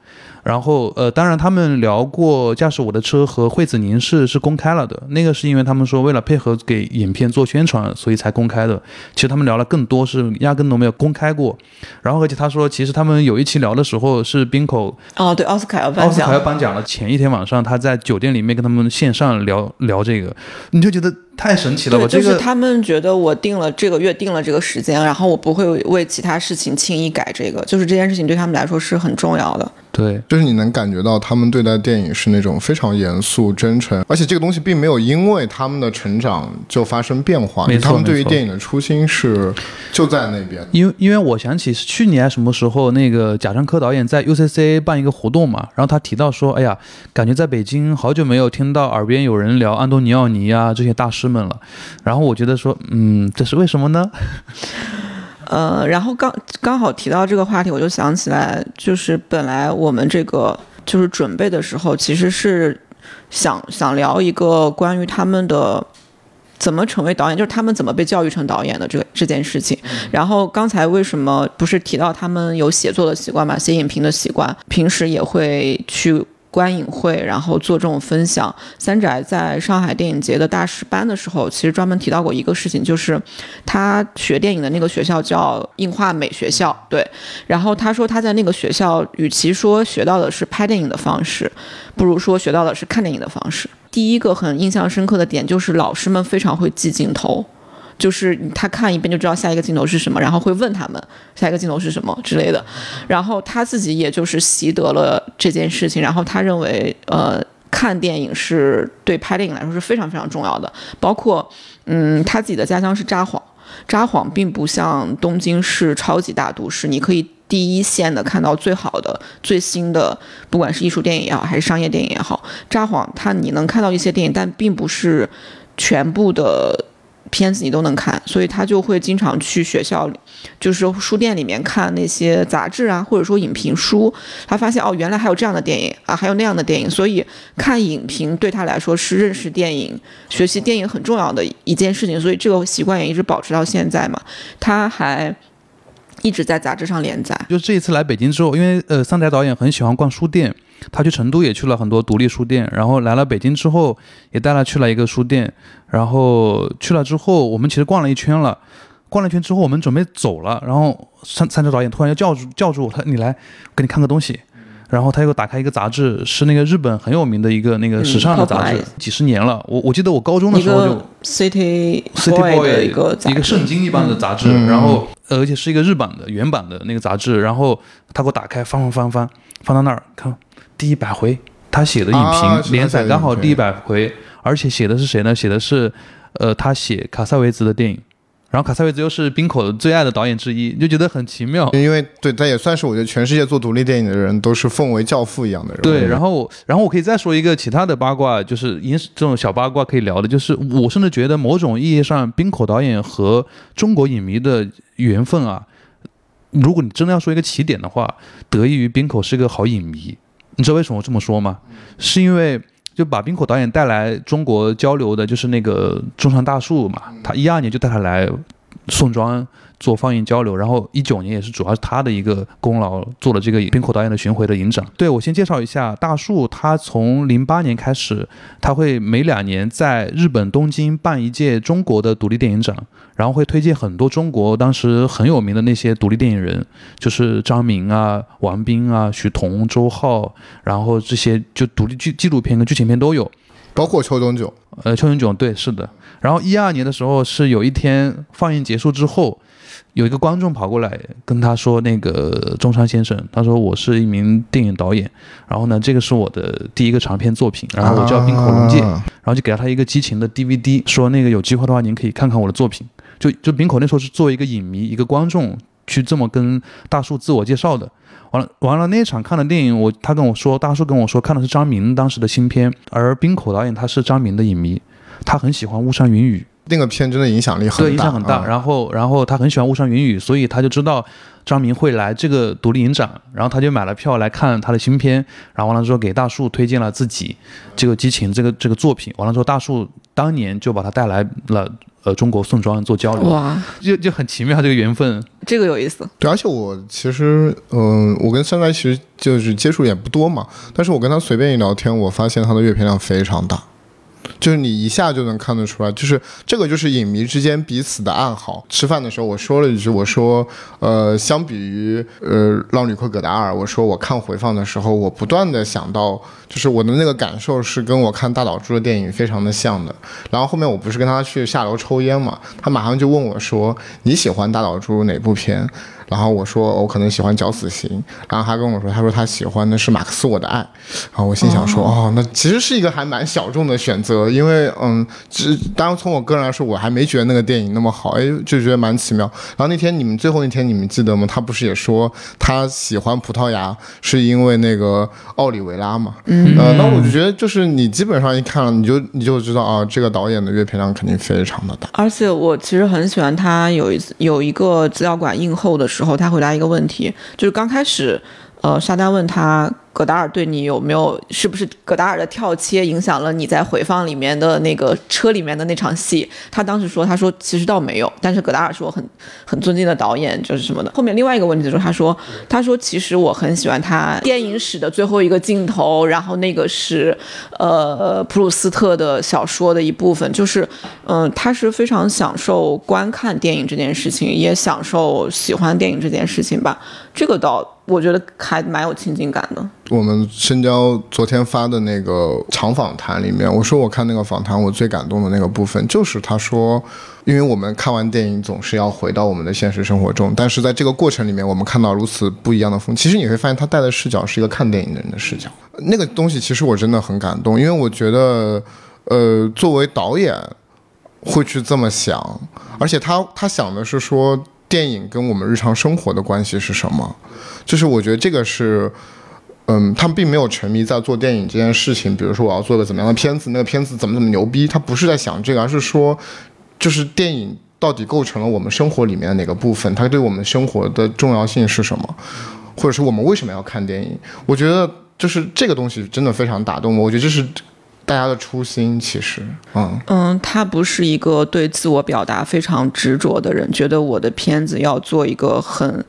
然后呃，当然他们聊过《驾驶我的车》和《惠子凝视》是公开了的，那个是因为他们说为了配合给影片做宣传，所以才公开的。其实他们聊了更多是压根都没有公开过。然后而且他说，其实他们有一期聊的时候是冰口哦，对，奥斯卡要颁奥斯卡要，颁奖了，前一天晚上他在酒店里面跟他们线上聊聊这个，你就觉得太神奇了吧？对，就是他们觉得我定了这个月定了这个时间，然后我不会为其他事情轻易改这个，就是这件事情对他们来说是很重要的。对就是你能感觉到他们对待电影是那种非常严肃、真诚，而且这个东西并没有因为他们的成长就发生变化。没错他们对于电影的初心是就在那边。因为因为我想起是去年什么时候，那个贾樟柯导演在 UCC 办一个活动嘛，然后他提到说，哎呀，感觉在北京好久没有听到耳边有人聊安东尼奥尼啊这些大师们了，然后我觉得说，嗯，这是为什么呢？*laughs* 呃，然后刚刚好提到这个话题，我就想起来，就是本来我们这个就是准备的时候，其实是想想聊一个关于他们的怎么成为导演，就是他们怎么被教育成导演的这个这件事情。然后刚才为什么不是提到他们有写作的习惯嘛，写影评的习惯，平时也会去。观影会，然后做这种分享。三宅在上海电影节的大师班的时候，其实专门提到过一个事情，就是他学电影的那个学校叫映画美学校，对。然后他说他在那个学校，与其说学到的是拍电影的方式，不如说学到的是看电影的方式。第一个很印象深刻的点就是老师们非常会记镜头。就是他看一遍就知道下一个镜头是什么，然后会问他们下一个镜头是什么之类的，然后他自己也就是习得了这件事情，然后他认为呃看电影是对拍电影来说是非常非常重要的，包括嗯他自己的家乡是札幌，札幌并不像东京是超级大都市，你可以第一线的看到最好的、最新的，不管是艺术电影也好，还是商业电影也好，札幌它你能看到一些电影，但并不是全部的。片子你都能看，所以他就会经常去学校，就是书店里面看那些杂志啊，或者说影评书。他发现哦，原来还有这样的电影啊，还有那样的电影，所以看影评对他来说是认识电影、学习电影很重要的一件事情。所以这个习惯也一直保持到现在嘛。他还一直在杂志上连载。就这一次来北京之后，因为呃，三宅导演很喜欢逛书店，他去成都也去了很多独立书店，然后来了北京之后，也带他去了一个书店，然后去了之后，我们其实逛了一圈了。逛了一圈之后，我们准备走了，然后三三宅导演突然就叫住叫住我，他你来，给你看个东西。然后他又打开一个杂志，是那个日本很有名的一个那个时尚的杂志，嗯几十年了。我我记得我高中的时候就 City City Boy 的一个一个圣经一般的杂志，嗯然后呃而且是一个日版的原版的那个杂志，然后他给我打开翻翻翻翻翻到那儿看第一百回，他写的影评、啊连载刚好第一百回，而且写的是谁呢？写的是呃他写卡萨维兹的电影。然后卡萨维兹又是冰口最爱的导演之一，就觉得很奇妙。因为对，他也算是我觉得全世界做独立电影的人都是奉为教父一样的人。对，然后然后我可以再说一个其他的八卦，就是影这种小八卦可以聊的，就是我甚至觉得某种意义上，冰口导演和中国影迷的缘分啊，如果你真的要说一个起点的话，得益于冰口是个好影迷。你知道为什么我这么说吗？是因为就把冰口导演带来中国交流的，就是那个中山大树嘛，他一二年就带他来宋庄做放映交流，然后一九年也是主要是他的一个功劳，做了这个滨口导演的巡回的影展。对我先介绍一下大树，他从零八年开始，他会每两年在日本东京办一届中国的独立电影展，然后会推荐很多中国当时很有名的那些独立电影人，就是张明啊、王斌啊、许彤、周浩，然后这些就独立剧纪录片跟剧情片都有。包括邱东九，呃，邱炯炯对，是的。然后一二年的时候，是有一天放映结束之后，有一个观众跑过来跟他说：“那个中山先生，他说我是一名电影导演，然后呢，这个是我的第一个长篇作品，然后我叫冰口龙介，啊然后就给了他一个激情的 DVD，说那个有机会的话，您可以看看我的作品。就就滨口那时候是作为一个影迷、一个观众去这么跟大树自我介绍的。完了完了，那一场看的电影，我他跟我说，大树跟我说看的是张明当时的新片，而冰口导演他是张明的影迷，他很喜欢巫山云雨，那个片真的影响力很大，对，影响很大。啊然后，然后他很喜欢巫山云雨，所以他就知道张明会来这个独立影展，然后他就买了票来看他的新片。然后完了之后，给大树推荐了自己这个激情这个这个作品。完了之后，大树当年就把他带来了呃中国宋庄做交流，哇，就就很奇妙这个缘分。这个有意思。对，而且我其实，嗯、我跟三来其实就是接触也不多嘛，但是我跟他随便一聊天，我发现他的阅片量非常大。就是你一下就能看得出来，就是这个就是影迷之间彼此的暗号。吃饭的时候我说了一句，我说，呃，相比于呃《浪旅客葛达尔》，我说我看回放的时候，我不断的想到，就是我的那个感受是跟我看大岛猪的电影非常的像的。然后后面我不是跟他去下楼抽烟嘛，他马上就问我说，你喜欢大岛猪哪部片？然后我说我可能喜欢《绞死刑》，然后他跟我说，他说他喜欢的是马克思我的爱，然后我心想说，哦，那其实是一个还蛮小众的选择，因为嗯，只当然从我个人来说，我还没觉得那个电影那么好，哎，就觉得蛮奇妙。然后那天你们最后那天你们记得吗？他不是也说他喜欢葡萄牙是因为那个奥里维拉嘛？嗯，呃，那我就觉得就是你基本上一看了，你就你就知道啊，这个导演的阅片量肯定非常的大。而且我其实很喜欢他有一次有一个资料馆映后的时候，他回答一个问题，就是刚开始，呃，沙丹问他葛达尔对你有没有，是不是葛达尔的跳切影响了你在回放里面的那个车里面的那场戏？他当时说，他说其实倒没有，但是葛达尔是我很很尊敬的导演，就是什么的。后面另外一个问题就是他说，他说其实我很喜欢他电影史的最后一个镜头，然后那个是呃普鲁斯特的小说的一部分，就是嗯、他是非常享受观看电影这件事情，也享受喜欢电影这件事情吧。这个倒我觉得还蛮有亲近感的。我们深交昨天发的那个长访谈里面，我说我看那个访谈，我最感动的那个部分就是他说，因为我们看完电影总是要回到我们的现实生活中，但是在这个过程里面，我们看到如此不一样的风景。其实你会发现，他带的视角是一个看电影的人的视角。那个东西其实我真的很感动，因为我觉得，呃，作为导演会去这么想，而且他他想的是说，电影跟我们日常生活的关系是什么？就是我觉得这个是。嗯，他们并没有沉迷在做电影这件事情，比如说我要做个怎么样的片子，那个片子怎么怎么牛逼，他不是在想这个，而是说，就是电影到底构成了我们生活里面的哪个部分，它对我们生活的重要性是什么，或者是我们为什么要看电影？我觉得就是这个东西真的非常打动我，我觉得这是大家的初心，其实，嗯。嗯，他不是一个对自我表达非常执着的人，觉得我的片子要做一个很。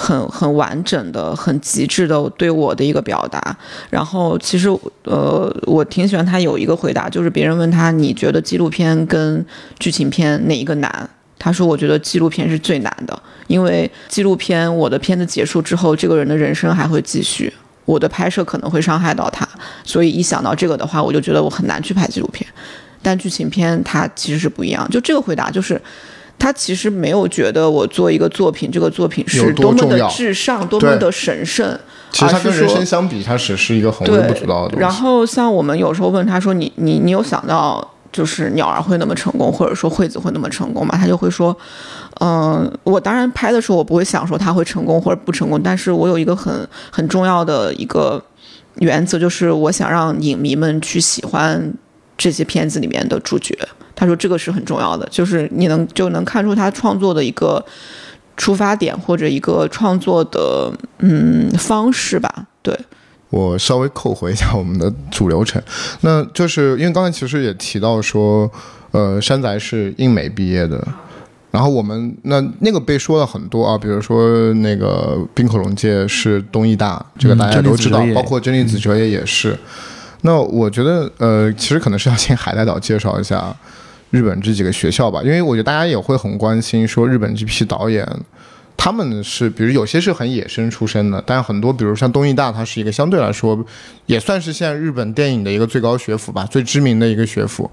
很很完整的、很极致的对我的一个表达。然后其实呃，我挺喜欢他有一个回答，就是别人问他你觉得纪录片跟剧情片哪一个难？他说我觉得纪录片是最难的，因为纪录片我的片子结束之后，这个人的人生还会继续。我的拍摄可能会伤害到他，所以一想到这个的话，我就觉得我很难去拍纪录片。但剧情片它其实是不一样，就这个回答就是。他其实没有觉得我做一个作品，这个作品是多么的至上，多么的神圣，其实它跟人生相比，他只是一个很微对不足道的东西。然后像我们有时候问他说你：“你你有想到就是鸟儿会那么成功，或者说惠子会那么成功吗？”他就会说：“嗯、我当然拍的时候我不会想说他会成功或者不成功，但是我有一个很很重要的一个原则，就是我想让影迷们去喜欢这些片子里面的主角。”他说这个是很重要的，就是你能就能看出他创作的一个出发点或者一个创作的嗯方式吧，对。我稍微扣回一下我们的主流程，那就是因为刚才其实也提到说，呃，山宅是英美毕业的，然后我们那那个被说了很多啊，比如说那个冰口龙介是东艺大，这个大家都知道，包括真理子哲也也是。那我觉得呃，其实可能是要请海带岛介绍一下日本这几个学校吧，因为我觉得大家也会很关心说日本这批导演。他们是，比如有些是很野生出身的，但很多，比如像东艺大，它是一个相对来说也算是现在日本电影的一个最高学府吧，最知名的一个学府。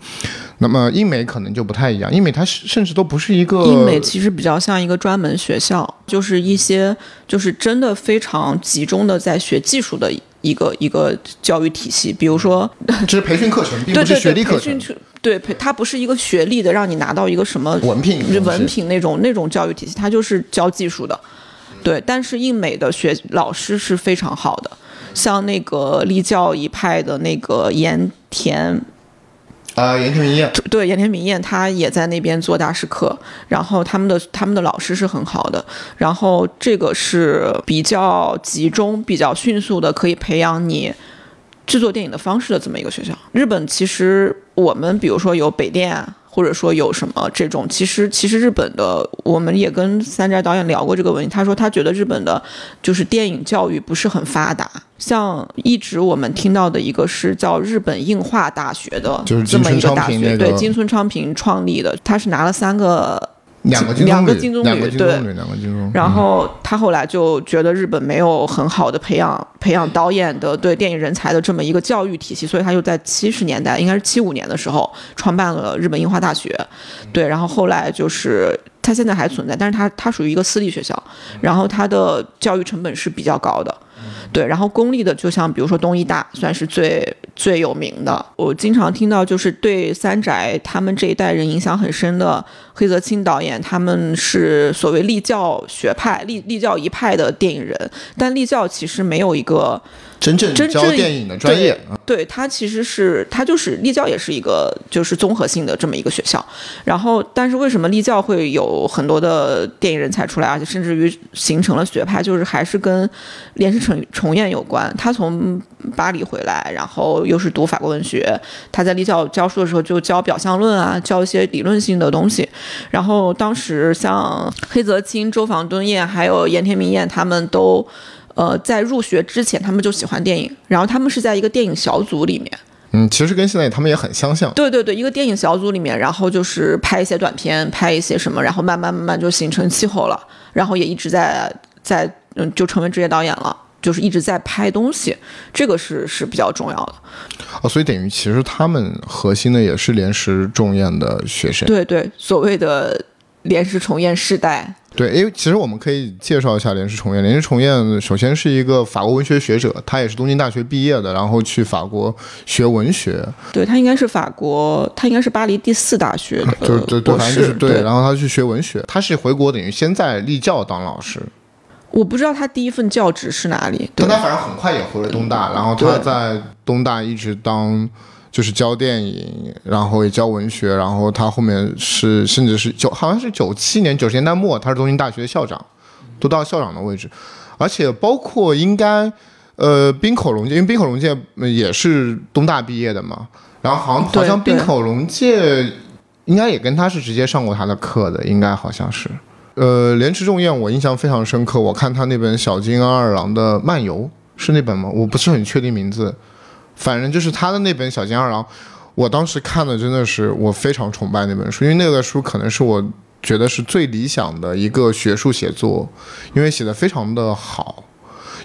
那么英美可能就不太一样，英美它甚至都不是一个英美其实比较像一个专门学校，就是一些就是真的非常集中的在学技术的一个一个教育体系，比如说这是培训课程，并不是对对对，学历课程培训。去对培，它不是一个学历的，让你拿到一个什么文凭文凭那种那种教育体系，它就是教技术的。对，但是印美的学老师是非常好的，像那个立教一派的那个盐田啊，盐田明彦，对，盐田明彦他也在那边做大师课，然后他们的他们的老师是很好的，然后这个是比较集中、比较迅速的，可以培养你制作电影的方式的这么一个学校。日本其实我们比如说有北电。或者说有什么这种，其实其实日本的，我们也跟三宅导演聊过这个问题。他说他觉得日本的，就是电影教育不是很发达。像一直我们听到的一个是叫日本映画大学的，就是这么一个大学，对金村昌平创立的，他是拿了三个两个金两个金棕榈对，两个金棕榈。然后他后来就觉得日本没有很好的培养培养导演的对电影人才的这么一个教育体系，所以他就在七十年代，应该是七五年的时候创办了日本樱花大学。对，然后后来就是他现在还存在，但是他他属于一个私立学校，然后他的教育成本是比较高的。对，然后公立的就像比如说东医大，算是最最有名的。我经常听到就是对三宅他们这一代人影响很深的黑泽清导演，他们是所谓立教学派、立立教一派的电影人，但立教其实没有一个真正真正教电影的专业，啊对它其实是它就是立教也是一个就是综合性的这么一个学校，然后但是为什么立教会有很多的电影人才出来，而且甚至于形成了学派，就是还是跟连石重重彦有关。他从巴黎回来，然后又是读法国文学，他在立教教书的时候就教表象论啊，教一些理论性的东西。然后当时像黑泽清、周防敦彦还有盐田明彦他们都。呃，在入学之前，他们就喜欢电影，然后他们是在一个电影小组里面，嗯，其实跟现在他们也很相像。对对对，一个电影小组里面，然后就是拍一些短片，拍一些什么，然后慢慢慢慢就形成气候了，然后也一直在在嗯，就成为职业导演了，就是一直在拍东西，这个是是比较重要的。哦，所以等于其实他们核心的也是连石重彦的学生。对对，所谓的连石重彦世代，对，因为其实我们可以介绍一下连石重彦。连石重彦首先是一个法国文学学者，他也是东京大学毕业的，然后去法国学文学，对他应该是法国，他应该是巴黎第四大学的就 *laughs* 是对对，博反正就是士，对。然后他去学文学，他是回国等于先在立教当老师，我不知道他第一份教职是哪里，对但他反正很快也回了东大，然后他在东大一直当就是教电影，然后也教文学，然后他后面是甚至是九好像是九七年九十年代末，他是东京大学的校长，都到校长的位置，而且包括应该呃冰口龙介，因为冰口龙介呃也是东大毕业的嘛，然后好像好像冰口龙介应该也跟他是直接上过他的课的，应该好像是。呃，莲池重彦我印象非常深刻，我看他那本小金安二郎的漫游是那本吗？我不是很确定名字，反正就是他的那本小金二郎，我当时看的真的是我非常崇拜那本书，因为那个书可能是我觉得是最理想的一个学术写作，因为写的非常的好。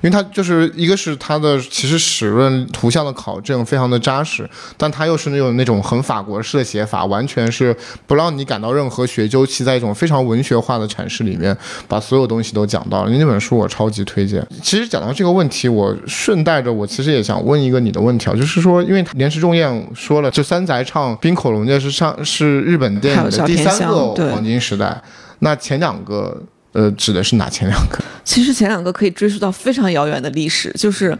因为它就是一个是它的其实史论图像的考证非常的扎实，但它又是那种那种很法国式的写法，完全是不让你感到任何学究其在一种非常文学化的阐释里面，把所有东西都讲到了。那本书我超级推荐。其实讲到这个问题，我顺带着我其实也想问一个你的问题啊，就是说，因为连池重彦说了，就三宅唱滨口龙介是上是日本电影的第三个黄金时代，那前两个。呃，指的是哪前两个？*laughs* 其实前两个可以追溯到非常遥远的历史，就是，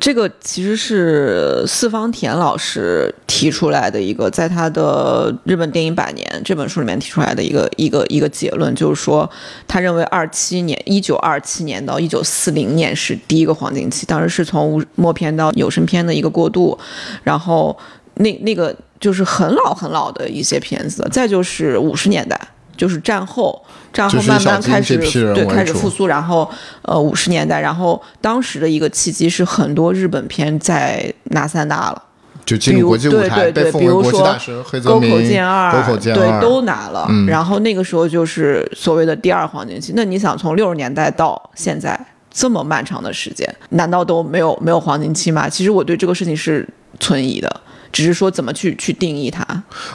这个其实是四方田老师提出来的一个，在他的《日本电影百年》这本书里面提出来的一个一个一个结论，就是说，他认为二七年一九二七年到一九四零年是第一个黄金期，当时是从无默片到有声片的一个过渡，然后那那个就是很老很老的一些片子，再就是五十年代。就是战后，战后慢慢开始对开始复苏，然后呃五十年代，然后当时的一个契机是很多日本片在拿三大了，就进入国际舞台，被奉为国际大师，黑泽明、沟口健二，对都拿了。然后那个时候就是所谓的第二黄金期。那你想从六十年代到现在这么漫长的时间，难道都没有没有黄金期吗？其实我对这个事情是存疑的。只是说怎么去去定义它，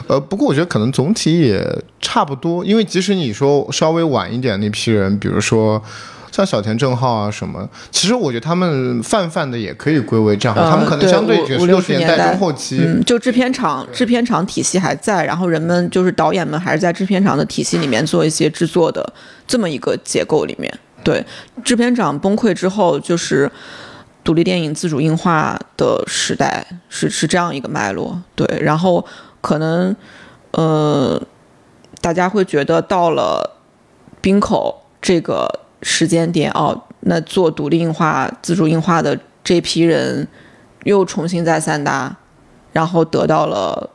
呃，不过我觉得可能总体也差不多，因为即使你说稍微晚一点那批人，比如说像小田正浩啊什么，其实我觉得他们泛泛的也可以归为这样，他们可能相对五六十年代中后期，嗯就制片厂制片厂体系还在，然后人们就是导演们还是在制片厂的体系里面做一些制作的这么一个结构里面，对，制片厂崩溃之后就是。独立电影自主映化的时代是是这样一个脉络，对，然后可能呃，大家会觉得到了冰口这个时间点哦，那做独立映化、自主映化的这批人又重新在三大，然后得到了。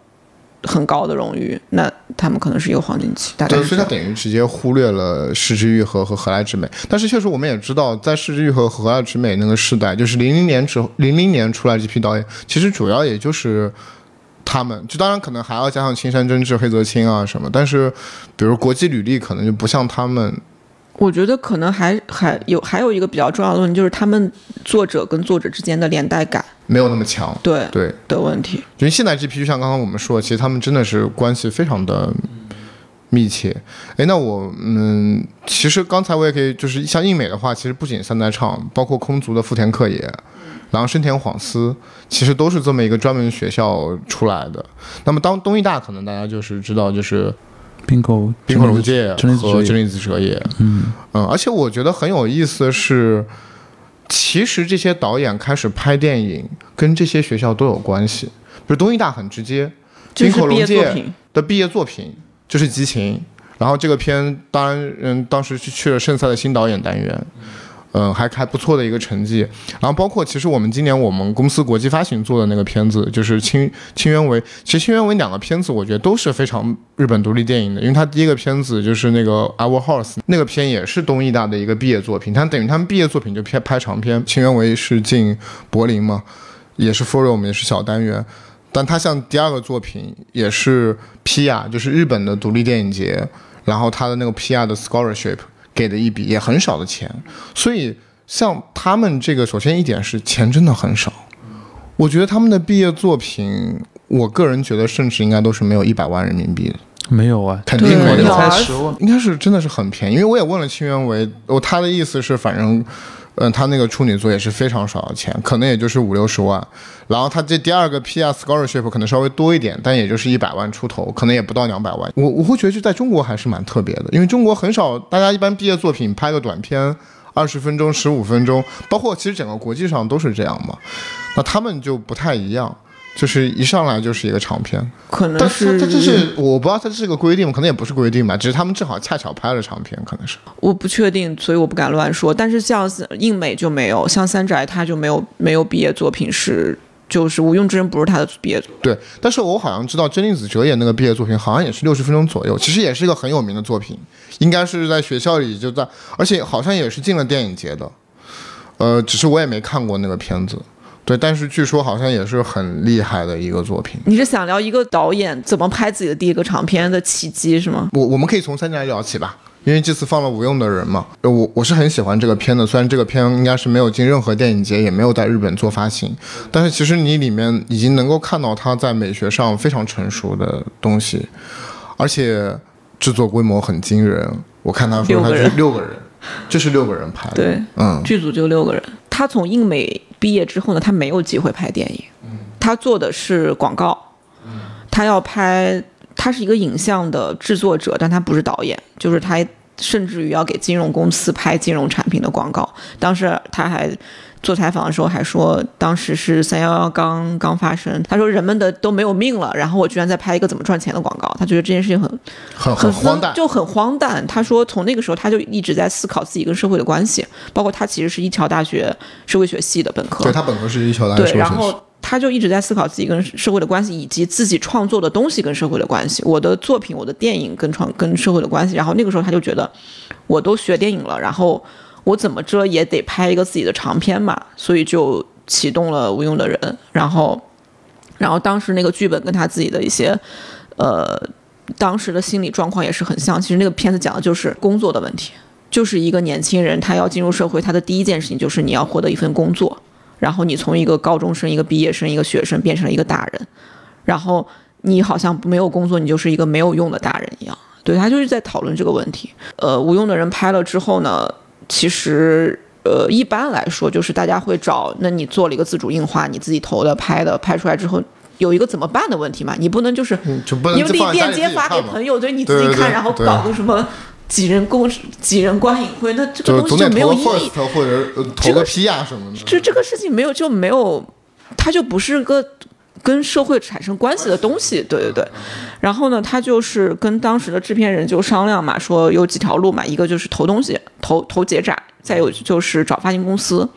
很高的荣誉，那他们可能是一个黄金期，对，所以他等于直接忽略了世之愈和和何来之美。但是确实我们也知道，在世之愈和何来之美那个时代，就是零零年之后，零零年出来这批导演，其实主要也就是他们，就当然可能还要加上青山真治、黑泽清啊什么，但是比如国际履历可能就不像他们。我觉得可能还还有还有一个比较重要的问题，就是他们作者跟作者之间的连带感没有那么强，对对的问题。因为现在这批，就像刚刚我们说，其实他们真的是关系非常的密切。哎，那我嗯，其实刚才我也可以，就是像印美的话，其实不仅三代唱，包括空足的富田克也，然后深田晃司，其实都是这么一个专门学校出来的。那么当东艺大，可能大家就是知道就是。冰口冰口龙介和真理子哲也，嗯嗯，而且我觉得很有意思的是，其实这些导演开始拍电影跟这些学校都有关系。比如东艺大很直接，冰口龙介的毕业作品就是《激情》，然后这个片当然嗯当时是去了盛赛的新导演单元。嗯，嗯还还不错的一个成绩。然后包括其实我们今年我们公司国际发行做的那个片子，就是清清源为，其实清源为两个片子，我觉得都是非常日本独立电影的。因为他第一个片子就是那个 Our House，那个片也是东艺大的一个毕业作品，他等于他们毕业作品就拍拍长片。清源为是进柏林嘛，也是 Forum，也是小单元。但他像第二个作品也是 PIA，就是日本的独立电影节，然后他的那个 PIA 的 Scholarship。给的一笔也很少的钱，所以像他们这个，首先一点是钱真的很少。我觉得他们的毕业作品，我个人觉得甚至应该都是没有一百万人民币的。没有啊，肯定没有，才十万，应该是真的是很便宜。因为我也问了清源为，我他的意思是反正。嗯，他那个处女座也是非常少的钱，可能也就是五六十万。然后他这第二个 PR Scholarship 可能稍微多一点，但也就是一百万出头，可能也不到两百万。我我会觉得就在中国还是蛮特别的，因为中国很少，大家一般毕业作品拍个短片，二十分钟、十五分钟，包括其实整个国际上都是这样嘛。那他们就不太一样。就是一上来就是一个长片，可能是他这是我不知道他这是个规定，可能也不是规定吧，只是他们正好恰巧拍了长片，可能是我不确定，所以我不敢乱说。但是像映美就没有，像三宅他就没有没有毕业作品是就是无用之人不是他的毕业作。对，但是我好像知道真令子哲也那个毕业作品好像也是六十分钟左右，其实也是一个很有名的作品，应该是在学校里就在，而且好像也是进了电影节的，呃，只是我也没看过那个片子。对，但是据说好像也是很厉害的一个作品。你是想聊一个导演怎么拍自己的第一个长片的契机是吗？我我们可以从三宅聊起吧，因为这次放了无用的人嘛。呃我我是很喜欢这个片的，虽然这个片应该是没有进任何电影节，也没有在日本做发行，但是其实你里面已经能够看到他在美学上非常成熟的东西，而且制作规模很惊人。我看他说他是六个人六个人，这是六个人拍的。对，嗯，剧组就六个人。他从印美毕业之后呢，他没有机会拍电影，他做的是广告，他要拍，他是一个影像的制作者，但他不是导演，就是他甚至于要给金融公司拍金融产品的广告。当时他还做采访的时候还说，当时是三幺幺刚刚发生，他说人们的都没有命了，然后我居然在拍一个怎么赚钱的广告，他觉得这件事情很很很荒诞。就很荒诞。他说从那个时候他就一直在思考自己跟社会的关系，包括他其实是一桥大学社会学系的本科，对他本科是一桥大学对，然后他就一直在思考自己跟社会的关系，以及自己创作的东西跟社会的关系。我的作品，我的电影跟创跟社会的关系。然后那个时候他就觉得，我都学电影了，然后我怎么着也得拍一个自己的长片嘛，所以就启动了无用的人。然后，然后当时那个剧本跟他自己的一些，呃，当时的心理状况也是很像。其实那个片子讲的就是工作的问题，就是一个年轻人他要进入社会，他的第一件事情就是你要获得一份工作。然后你从一个高中生、一个毕业生、一个学生变成了一个大人，然后你好像没有工作，你就是一个没有用的大人一样。对他就是在讨论这个问题。呃，无用的人拍了之后呢，其实呃一般来说就是大家会找，那你做了一个自主硬化，你自己投的、拍的，拍出来之后有一个怎么办的问题嘛？你不能就是嗯就不能因为放在家里链接发给朋友，对你自己看，然后搞个什么几人公几人观影会，那这个东西就没有意义。或者呃投个批啊什么的。这这个事情没有就没有，它就不是个跟社会产生关系的东西，对对对。然后呢，他就是跟当时的制片人就商量嘛，说有几条路嘛，一个就是投东西，投投结展，再有就是找发行公司，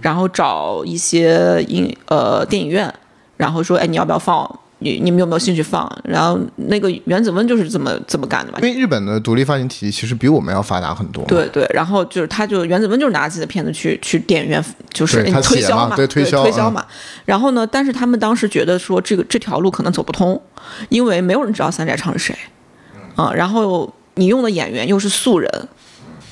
然后找一些影呃电影院，然后说，哎，你要不要放？你你们有没有兴趣放？然后那个原子温就是这么这么干的嘛因。为日本的独立发行体系其实比我们要发达很多。对对，然后就是他就原子温就是拿自己的片子去去电影院，就是对他推销嘛，对推销嗯推销嘛。然后呢，但是他们当时觉得说这个这条路可能走不通，因为没有人知道三宅唱是谁，啊、然后你用的演员又是素人，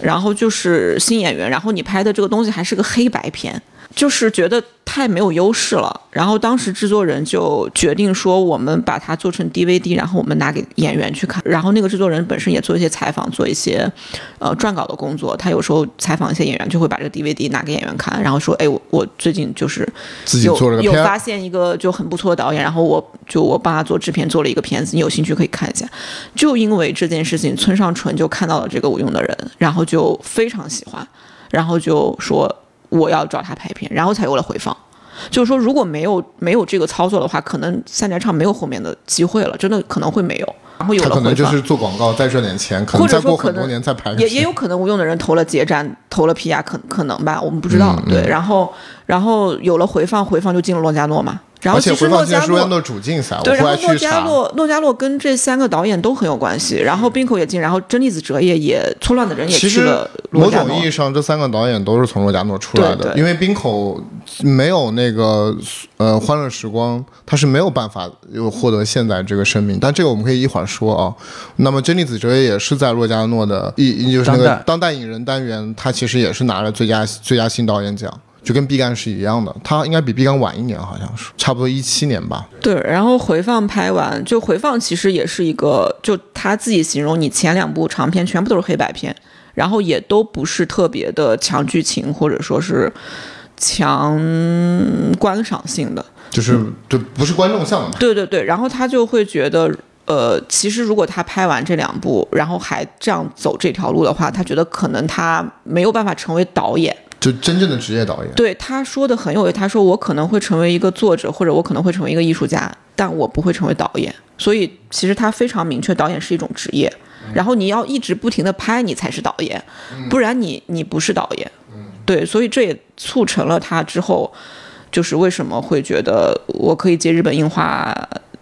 然后就是新演员，然后你拍的这个东西还是个黑白片。就是觉得太没有优势了，然后当时制作人就决定说，我们把它做成 DVD，然后我们拿给演员去看。然后那个制作人本身也做一些采访，做一些呃撰稿的工作。他有时候采访一些演员，就会把这个 DVD 拿给演员看，然后说：“哎，我我最近就是自己有有做了个有发现一个就很不错的导演，然后我就我帮他做制片，做了一个片子，你有兴趣可以看一下。”就因为这件事情，村上纯就看到了这个无用的人，然后就非常喜欢，然后就说我要找他拍片，然后才有了回放。就是说，如果没有没有这个操作的话，可能三宅唱没有后面的机会了，真的可能会没有。然后有了回放，他可能就是做广告再赚点钱，可能或者再过很多说可能年再拍也也有可能无用的人投了结站，投了 PR，可可能吧，我们不知道。嗯对，然后然后有了回放，回放就进了洛迦诺嘛。然后而且其实回放现在是洛迦诺诺主竞赛，对，然后诺迦来去查，洛诺迦洛跟这三个导演都很有关系，然后冰口也进，然后真利子哲也也错乱的人也其了某种意义上，这三个导演都是从洛迦诺出来的，对对因为冰口没有那个呃欢乐时光，他是没有办法有获得现在这个声名。但这个我们可以一会儿说啊。那么真利子哲也是在洛迦诺的一就是那个当代影人单元，他其实也是拿了最佳最佳新导演奖。就跟毕赣是一样的，他应该比毕赣晚一年，好像是差不多一七年吧。对，然后回放拍完，就回放其实也是一个，就他自己形容，你前两部长片全部都是黑白片，然后也都不是特别的强剧情，或者说是强观赏性的。就是就不是观众向的嘛。对对对，然后他就会觉得，呃，其实如果他拍完这两部，然后还这样走这条路的话，他觉得可能他没有办法成为导演。就真正的职业导演，对他说的很有味，他说我可能会成为一个作者，或者我可能会成为一个艺术家，但我不会成为导演。所以其实他非常明确，导演是一种职业，然后你要一直不停的拍，你才是导演，不然你你不是导演。对，所以这也促成了他之后，就是为什么会觉得我可以接日本映画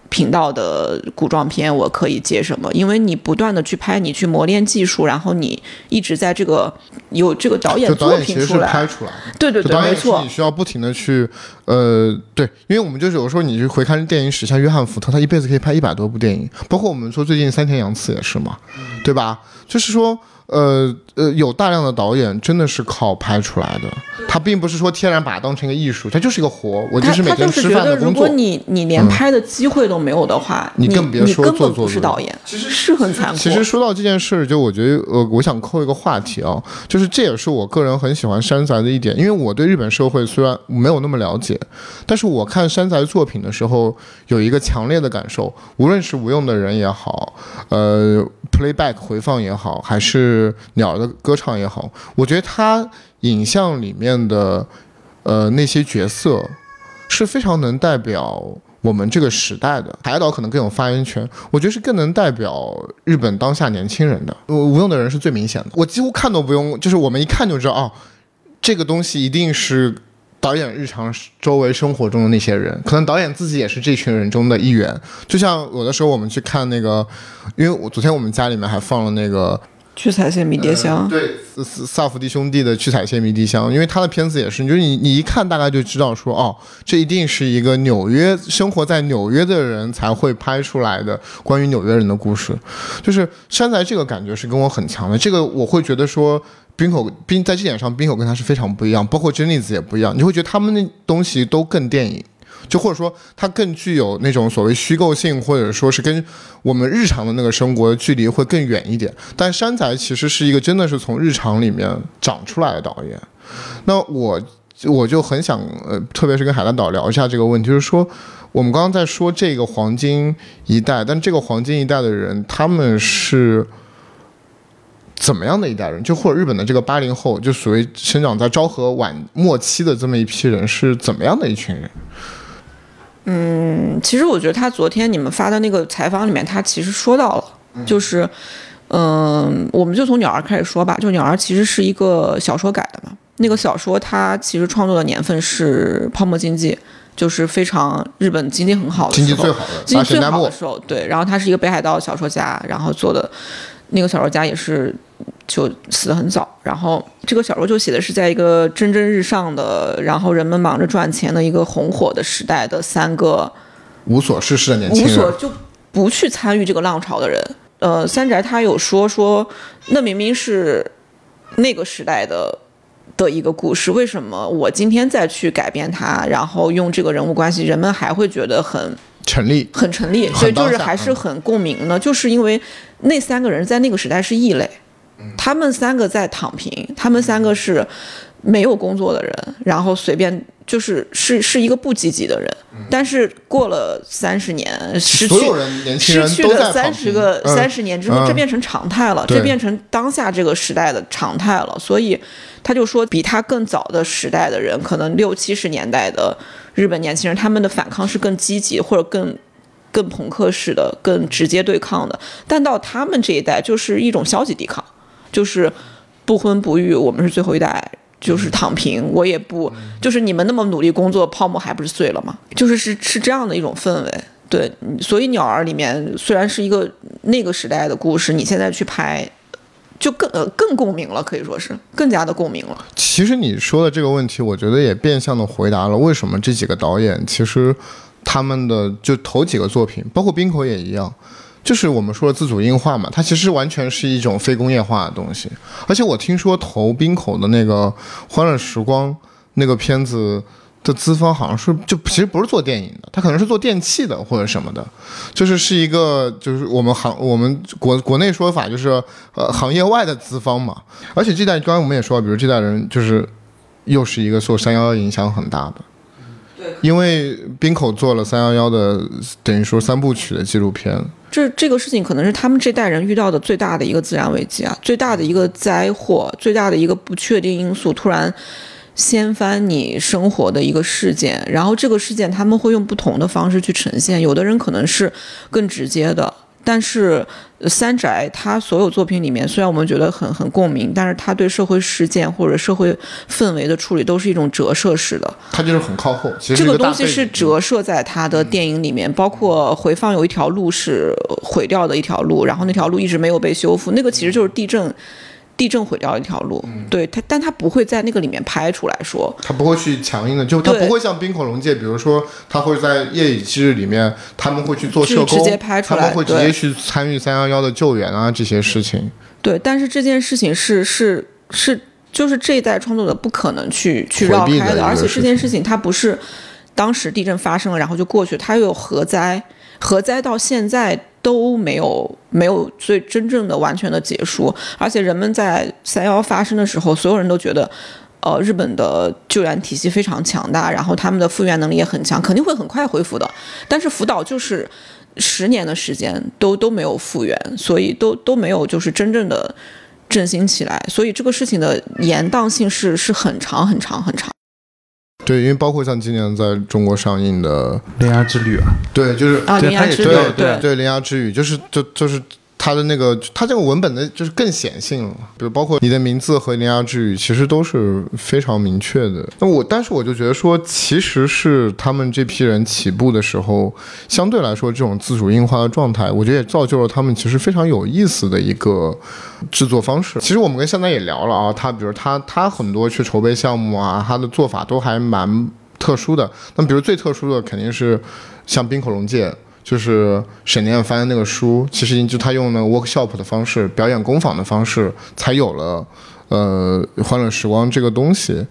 频道的古装片，我可以接什么？因为你不断的去拍，你去磨练技术，然后你一直在这个有这个导演就导作演其实是品出来。拍出来。对对对，没错你。需要不停的去，呃，对，因为我们就是有时候你去回看电影史，像约翰福特，他一辈子可以拍一百多部电影，包括我们说最近三田洋次也是嘛，对吧？就是说，呃呃，有大量的导演真的是靠拍出来的，他并不是说天然把它当成一个艺术，它就是一个活，我就是每他他就是天吃觉得，如饭的工作果。你你连拍的机会都没有的话，你你更别说做作者导演，其实是很残酷。其实说到这件事，就我觉得，呃，我想扣一个话题啊，就是这也是我个人很喜欢山宅的一点，因为我对日本社会虽然没有那么了解，但是我看山宅作品的时候，有一个强烈的感受，无论是无用的人也好，呃，playback 回放也好，还是鸟儿的歌唱也好，我觉得他影像里面的呃那些角色是非常能代表我们这个时代的。海岛可能更有发言权，我觉得是更能代表日本当下年轻人的。呃无用的人是最明显的，我几乎看都不用，就是我们一看就知道，哦，这个东西一定是。导演日常周围生活中的那些人，可能导演自己也是这群人中的一员。就像有的时候我们去看那个，因为我昨天我们家里面还放了那个去采线迷迭香，对，萨萨福迪兄弟的《去采些迷迭香》，因为他的片子也是，就是你你一看大概就知道说，哦，这一定是一个纽约生活在纽约的人才会拍出来的关于纽约人的故事。就是山宅这个感觉是跟我很强的，这个我会觉得说。冰口冰在这点上，冰口跟他是非常不一样，包括真粒子也不一样。你会觉得他们那东西都更电影，就或者说它更具有那种所谓虚构性，或者说是跟我们日常的那个生活的距离会更远一点。但山宅其实是一个真的是从日常里面长出来的导演。那我我就很想呃，特别是跟海南岛聊一下这个问题，就是说我们刚刚在说这个黄金一代，但这个黄金一代的人他们是。怎么样的一代人，就或者日本的这个八零后，就所谓生长在昭和晚末期的这么一批人，是怎么样的一群人？嗯，其实我觉得他昨天你们发的那个采访里面，他其实说到了，就是，嗯，我们就从鸟儿开始说吧。就鸟儿其实是一个小说改的嘛，那个小说它其实创作的年份是泡沫经济，就是非常日本经济很好的经时候，济最好的经济最好的时候，对。然后他是一个北海道小说家，然后做的那个小说家也是就死得很早。然后这个小说就写的是在一个蒸蒸日上的，然后人们忙着赚钱的一个红火的时代的三个无所事事的年轻人，无所就不去参与这个浪潮的人。呃，三宅他有说说，那明明是那个时代的。的一个故事，为什么我今天再去改变它，然后用这个人物关系，人们还会觉得很成立。很成立，所以就是还是很共鸣呢？就是因为那三个人在那个时代是异类，他们三个在躺平，他们三个是没有工作的人，然后随便就是是是一个不积极的人，但是过了三十年，失去所有人年轻失去了三十个嗯。三十年之后，嗯。这变成常态了，对。这变成当下这个时代的常态了。所以他就说，比他更早的时代的人，可能六七十年代的日本年轻人，他们的反抗是更积极或者更更朋克式的、更直接对抗的。但到他们这一代，就是一种消极抵抗，就是不婚不育，我们是最后一代。就是躺平，我也不，就是你们那么努力工作，泡沫还不是碎了吗？就是是是这样的一种氛围，对，所以鸟儿里面虽然是一个那个时代的故事，你现在去拍，就更呃更共鸣了，可以说是更加的共鸣了。其实你说的这个问题，我觉得也变相的回答了为什么这几个导演其实他们的就头几个作品，包括冰口也一样，就是我们说的自主映画嘛，它其实完全是一种非工业化的东西。而且我听说投冰口的那个《欢乐时光》那个片子。的资方好像是就其实不是做电影的，他可能是做电器的或者什么的，就是是一个就是我们行我们国国内说法就是呃行业外的资方嘛。而且这代刚刚我们也说，比如这代人就是又是一个受三幺幺影响很大的，对，因为冰口做了三幺幺的等于说三部曲的纪录片，这这个事情可能是他们这代人遇到的最大的一个自然危机啊，最大的一个灾祸，最大的一个不确定因素，突然掀翻你生活的一个事件。然后这个事件他们会用不同的方式去呈现，有的人可能是更直接的。但是呃三宅他所有作品里面，虽然我们觉得很很共鸣，但是他对社会事件或者社会氛围的处理都是一种折射式的。他就是很靠后。其实这个东西是折射在他的电影里面，包括回放有一条路是毁掉的一条路，然后那条路一直没有被修复，那个其实就是地震地震毁掉一条路，对他，但他不会在那个里面拍出来说，他不会去强硬的，就他不会像冰口龙界，比如说他会在夜以继日里面，他们会去做社工，直接拍出来他们会直接去参与三幺幺的救援啊这些事情。对，但是这件事情是是是，就是这一代创作者不可能去去绕开的，而且这件事情它不是当时地震发生了然后就过去，它又有核灾，核灾到现在都没有没有最真正的完全的结束，而且人们在三幺发生的时候，所有人都觉得。呃，日本的救援体系非常强大，然后他们的复原能力也很强，肯定会很快恢复的。但是福岛就是十年的时间都都没有复原，所以都都没有就是真正的振兴起来，所以这个事情的延宕性是是很长很长很长。对，因为包括像今年在中国上映的，《铃芽之旅》啊，对，就是啊，对铃芽之旅它也是对，对。对《铃芽之旅》，就是就就是它的那个，它这个文本的就是更显性了。比如包括你的名字和《铃芽之语》，其实都是非常明确的。那我但是我就觉得说，其实是他们这批人起步的时候，相对来说这种自主硬化的状态，我觉得也造就了他们其实非常有意思的一个制作方式。其实我们跟现在也聊了啊，他比如他他很多去筹备项目啊，他的做法都还蛮特殊的。那比如最特殊的肯定是像冰口龙介。就是沈念翻的那个书，其实就他用那个 workshop 的方式，表演工坊的方式，才有了呃欢乐时光这个东西。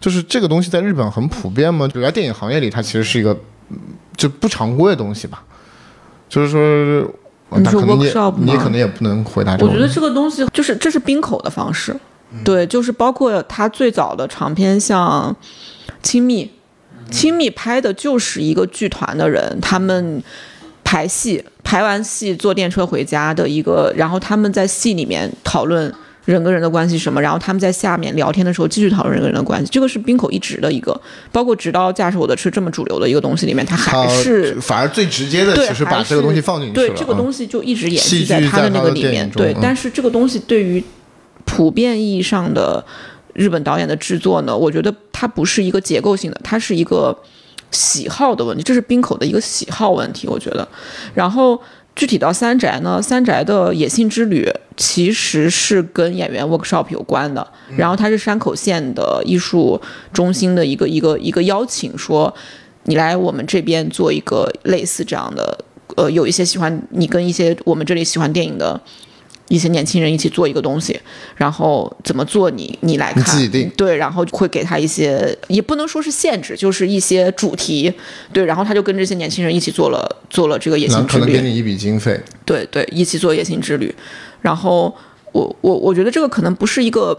就是这个东西在日本很普遍吗？就在电影行业里，它其实是一个嗯就不常规的东西吧。就是说，呃你说那可能你你可能也不能回答这个。我觉得这个东西就是这是冰口的方式，对，就是包括他最早的长篇像《亲密》，《亲密》拍的就是一个剧团的人，他们排戏，排完戏坐电车回家的一个，然后他们在戏里面讨论。人跟人的关系什么？然后他们在下面聊天的时候继续讨论人跟人的关系，这个是冰口一直的一个，包括直到驾驶我的车这么主流的一个东西里面，它它还是反而最直接的，对，其实把这个东西放进去了。对，这个啊东西就一直延戏续在他的那个里面对，嗯但是这个东西对于普遍意义上的日本导演的制作呢，我觉得它不是一个结构性的，它是一个喜好的问题，这是冰口的一个喜好问题，我觉得。然后具体到三宅呢，三宅的野性之旅其实是跟演员 workshop 有关的，然后它是山口县的艺术中心的一个一个一个邀请，说你来我们这边做一个类似这样的，呃，有一些喜欢你跟一些我们这里喜欢电影的。一些年轻人一起做一个东西，然后怎么做你你来看，你自己定。对，然后会给他一些，也不能说是限制，就是一些主题，对，然后他就跟这些年轻人一起做了做了这个野那性之旅，可能给你一笔经费。对对，一起做野性之旅。然后我我我觉得这个可能不是一个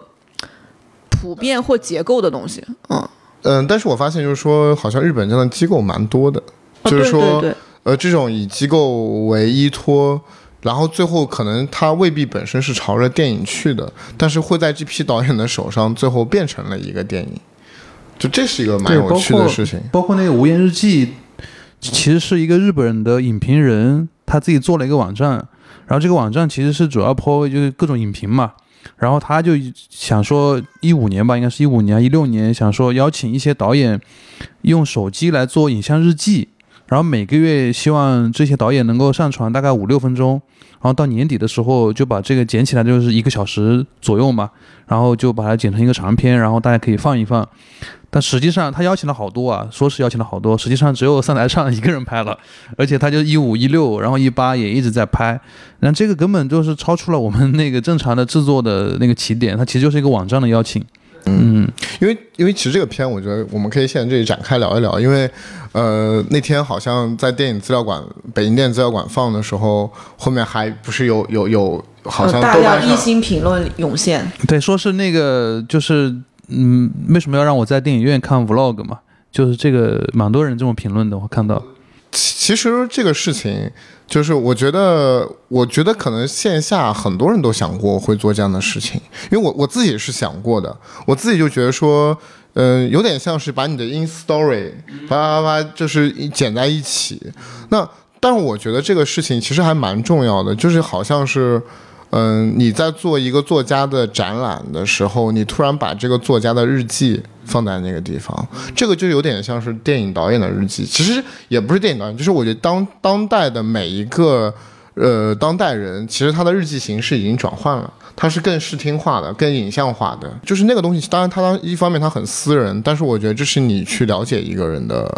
普遍或结构的东西，嗯，嗯，但是我发现就是说，好像日本这样的机构蛮多的，哦就是说，对对对。呃，这种以机构为依托，然后最后可能他未必本身是朝着电影去的，但是会在这批导演的手上，最后变成了一个电影，就这是一个蛮，有趣的事情。包括那个《无言日记》，其实是一个日本人的影评人，他自己做了一个网站，然后这个网站其实是主要抛就是各种影评嘛。然后他就想说，一五年吧，应该是一五年、一六年，想说邀请一些导演用手机来做影像日记，然后每个月希望这些导演能够上传大概五六分钟，然后到年底的时候就把这个剪起来，就是一个小时左右嘛，然后就把它剪成一个长片，然后大家可以放一放。但实际上他邀请了好多啊，说是邀请了好多，实际上只有三台唱一个人拍了，而且他就一五一六，然后一八也一直在拍，那这个根本就是超出了我们那个正常的制作的那个起点，它其实就是一个网站的邀请。嗯，因为因为其实这个片，我觉得我们可以现在这里展开聊一聊，因为呃那天好像在电影资料馆北京电影资料馆放的时候，后面还不是有有有好像呃大豆瓣上量一星评论涌现，对，说是那个就是嗯，为什么要让我在电影院看 vlog 嘛？就是这个蛮多人这么评论的，我看到。其其实这个事情，就是我觉得，我觉得可能线下很多人都想过会做这样的事情，因为我我自己是想过的，我自己就觉得说，嗯、有点像是把你的 in story 叭叭叭叭，就是剪在一起。那但我觉得这个事情其实还蛮重要的，就是好像是。嗯，你在做一个作家的展览的时候，你突然把这个作家的日记放在那个地方，这个就有点像是电影导演的日记。其实也不是电影导演，就是我觉得当 *laughs* 当代的每一个呃当代人，其实他的日记形式已经转换了。它是更视听化的、更影像化的。就是那个东西，当然它当一方面它很私人，但是我觉得这是你去了解一个人的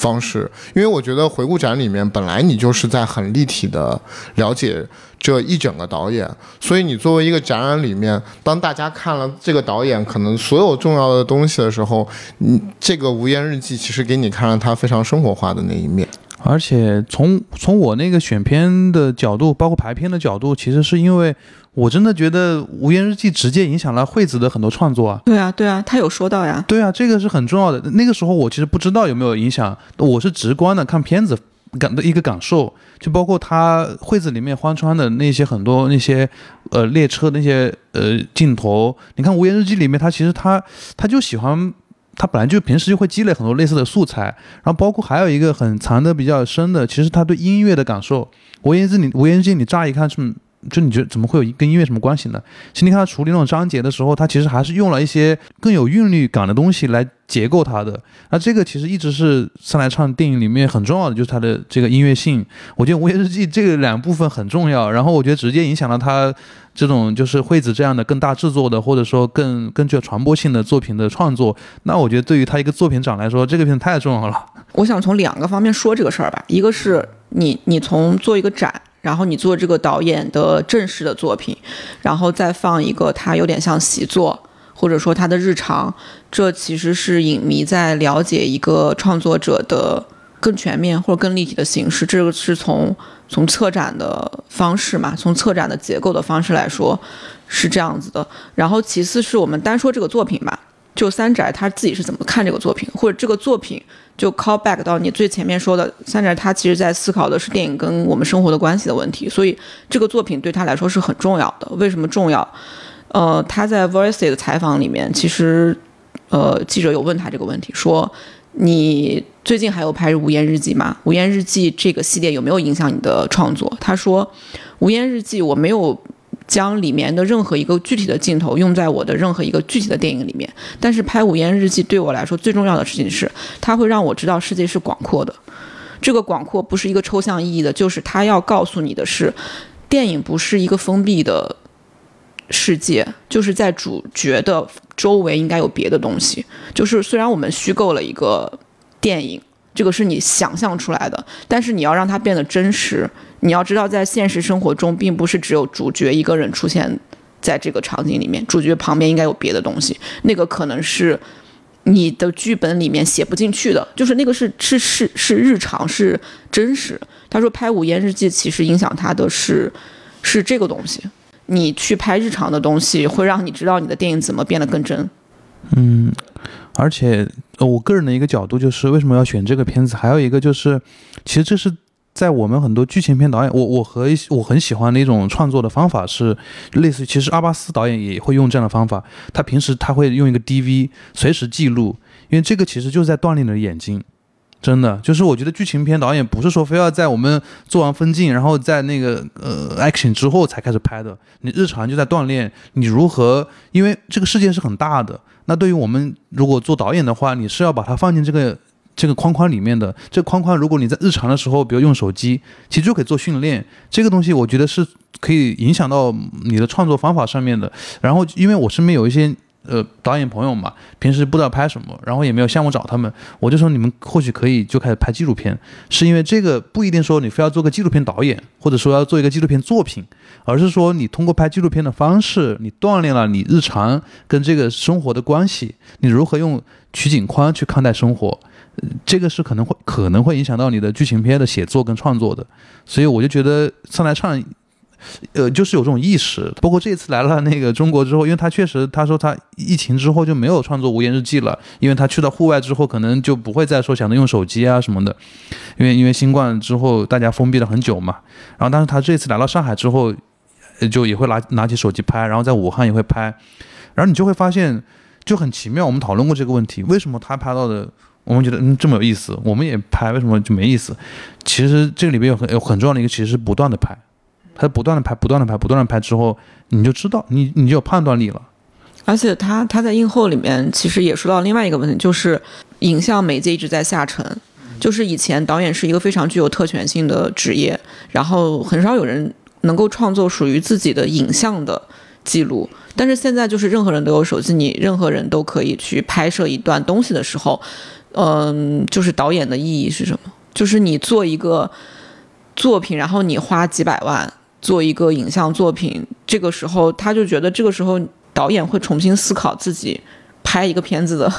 方式。因为我觉得回顾展里面本来你就是在很立体的了解这一整个导演，所以你作为一个展览里面，当大家看了这个导演可能所有重要的东西的时候，你这个无言日记其实给你看了他非常生活化的那一面。而且从从我那个选片的角度，包括排片的角度，其实是因为我真的觉得《无言日记》直接影响了惠子的很多创作啊。对啊，对啊，他有说到呀。对啊，这个是很重要的。那个时候我其实不知道有没有影响，我是直观的看片子感的一个感受，就包括他惠子里面荒川的那些很多那些呃列车那些呃镜头。你看《无言日记》里面，他其实他他就喜欢。他本来就平时就会积累很多类似的素材，然后包括还有一个很藏的比较深的，其实他对音乐的感受。无言之你无言之你乍一看是，就你觉得怎么会有跟音乐什么关系呢？其实你看他处理那种章节的时候，他其实还是用了一些更有韵律感的东西来结构它的。那这个其实一直是上来唱电影里面很重要的，就是它的这个音乐性。我觉得《无言日记》这个两部分很重要，然后我觉得直接影响了他。这种就是惠子这样的更大制作的，或者说更更具有传播性的作品的创作，那我觉得对于他一个作品长来说，这个片太重要了。我想从两个方面说这个事儿吧，一个是你你从做一个展，然后你做这个导演的正式的作品，然后再放一个他有点像习作，或者说他的日常，这其实是影迷在了解一个创作者的更全面或者更立体的形式。这个是从。从策展的方式嘛，从策展的结构的方式来说，是这样子的。然后其次是我们单说这个作品吧，就三宅他自己是怎么看这个作品，或者这个作品就 call back 到你最前面说的，三宅他其实在思考的是电影跟我们生活的关系的问题，所以这个作品对他来说是很重要的。为什么重要？呃，他在 Voice 的采访里面，其实呃记者有问他这个问题，说。你最近还有拍《无言日记》吗？《无言日记》这个系列有没有影响你的创作？他说，《无言日记》我没有将里面的任何一个具体的镜头用在我的任何一个具体的电影里面。但是拍《无言日记》对我来说最重要的事情是，它会让我知道世界是广阔的。这个广阔不是一个抽象意义的，就是它要告诉你的是，电影不是一个封闭的。世界就是在主角的周围应该有别的东西。就是虽然我们虚构了一个电影，这个是你想象出来的，但是你要让它变得真实。你要知道，在现实生活中，并不是只有主角一个人出现在这个场景里面，主角旁边应该有别的东西。那个可能是你的剧本里面写不进去的，就是那个是是是是日常是真实。他说拍《午夜日记》其实影响他的是是这个东西。你去拍日常的东西，会让你知道你的电影怎么变得更真。嗯，而且我个人的一个角度就是，为什么要选这个片子？还有一个就是，其实这是在我们很多剧情片导演，我我和一我很喜欢的一种创作的方法是类似于。其实阿巴斯导演也会用这样的方法，他平时他会用一个 DV 随时记录，因为这个其实就是在锻炼你的眼睛。真的，就是我觉得剧情片导演不是说非要在我们做完分镜，然后在那个呃 action 之后才开始拍的。你日常就在锻炼你如何，因为这个世界是很大的。那对于我们如果做导演的话，你是要把它放进这个这个框框里面的。这个框框如果你在日常的时候，比如用手机，其实就可以做训练。这个东西我觉得是可以影响到你的创作方法上面的。然后因为我身边有一些。呃，导演朋友嘛，平时不知道拍什么，然后也没有项目找他们，我就说你们或许可以就开始拍纪录片，是因为这个不一定说你非要做个纪录片导演，或者说要做一个纪录片作品，而是说你通过拍纪录片的方式，你锻炼了你日常跟这个生活的关系，你如何用取景框去看待生活，这个是可能会可能会影响到你的剧情片的写作跟创作的，所以我就觉得上来唱。呃，就是有这种意识，包括这次来了那个中国之后，因为他确实他说他疫情之后就没有创作无言日记了，因为他去到户外之后，可能就不会再说想着用手机啊什么的，因为因为新冠之后大家封闭了很久嘛，然后但是他这次来到上海之后，就也会拿拿起手机拍，然后在武汉也会拍，然后你就会发现就很奇妙，我们讨论过这个问题，为什么他拍到的我们觉得嗯这么有意思，我们也拍，为什么就没意思？其实这个里边有很有很重要的一个，其实是不断的拍。他不断的拍，不断的拍，不断的拍之后，你就知道，你你就有判断力了。而且他他在映后里面其实也说到另外一个问题，就是影像媒介一直在下沉。就是以前导演是一个非常具有特权性的职业，然后很少有人能够创作属于自己的影像的。记录。但是现在就是任何人都有手机，你任何人都可以去拍摄一段东西的时候，嗯，就是导演的意义是什么？就是你做一个作品，然后你花几百万做一个影像作品，这个时候他就觉得这个时候导演会重新思考自己拍一个片子的。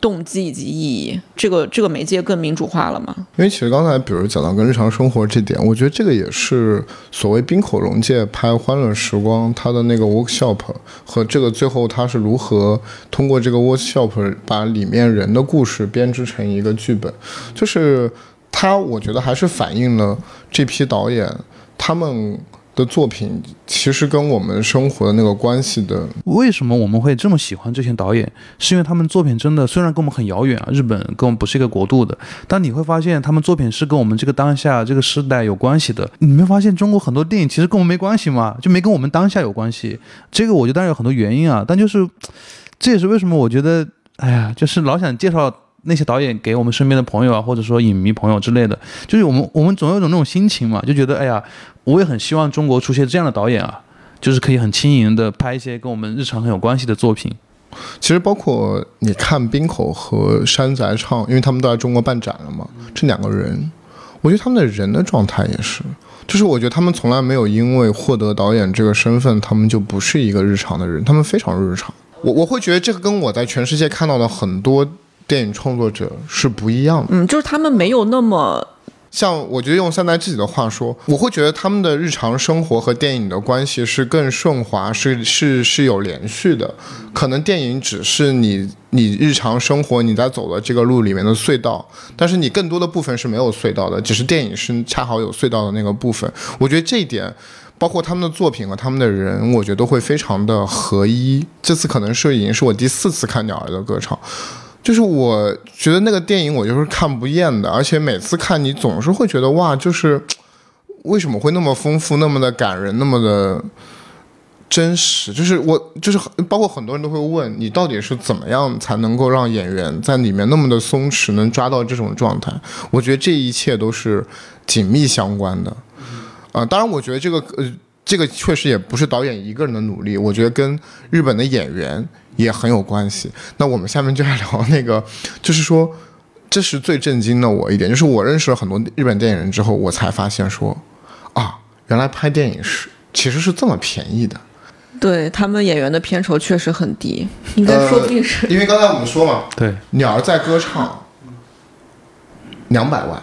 动机以及意义，这个这个媒介更民主化了吗？因为其实刚才比如讲到跟日常生活这点，我觉得这个也是所谓冰口融介拍《欢乐时光》它的那个 workshop 和这个最后它是如何通过这个 workshop 把里面人的故事编织成一个剧本，就是它我觉得还是反映了这批导演他们。的作品其实跟我们生活的那个关系的，为什么我们会这么喜欢这些导演？是因为他们作品真的虽然跟我们很遥远啊，日本跟我们不是一个国度的，但你会发现他们作品是跟我们这个当下这个时代有关系的。你没发现中国很多电影其实跟我们没关系吗？就没跟我们当下有关系？这个我觉得当然有很多原因啊，但就是这也是为什么我觉得，哎呀，就是老想介绍。那些导演给我们身边的朋友啊，或者说影迷朋友之类的，就是我们我们总有一种那种心情嘛，就觉得哎呀，我也很希望中国出现这样的导演啊，就是可以很轻盈的拍一些跟我们日常很有关系的作品。其实包括你看冰口和山宅唱，因为他们都在中国办展了嘛，这两个人，我觉得他们的人的状态也是，就是我觉得他们从来没有因为获得导演这个身份，他们就不是一个日常的人，他们非常日常。我我会觉得这个跟我在全世界看到的很多。电影创作者是不一样的，嗯，就是他们没有那么像，我觉得用三代自己的话说，我会觉得他们的日常生活和电影的关系是更顺滑，是是是有连续的。可能电影只是你你日常生活你在走的这个路里面的隧道，但是你更多的部分是没有隧道的，只是电影是恰好有隧道的那个部分。我觉得这一点，包括他们的作品和他们的人，我觉得都会非常的合一。这次可能是已经是我第四次看《鸟儿的歌唱》。就是我觉得那个电影我就是看不厌的，而且每次看你总是会觉得哇，就是为什么会那么丰富、那么的感人、那么的真实？就是我就是包括很多人都会问你，到底是怎么样才能够让演员在里面那么的松弛，能抓到这种状态？我觉得这一切都是紧密相关的。啊，当然，我觉得这个呃，这个确实也不是导演一个人的努力，我觉得跟日本的演员。也很有关系。那我们下面就来聊那个，*laughs* 就是说，这是最震惊的我一点，就是我认识了很多日本电影人之后，我才发现说，啊，原来拍电影是其实是这么便宜的。对他们演员的片酬确实很低，应该说不定是。因为刚才我们说嘛，对，鸟儿在歌唱，两百万，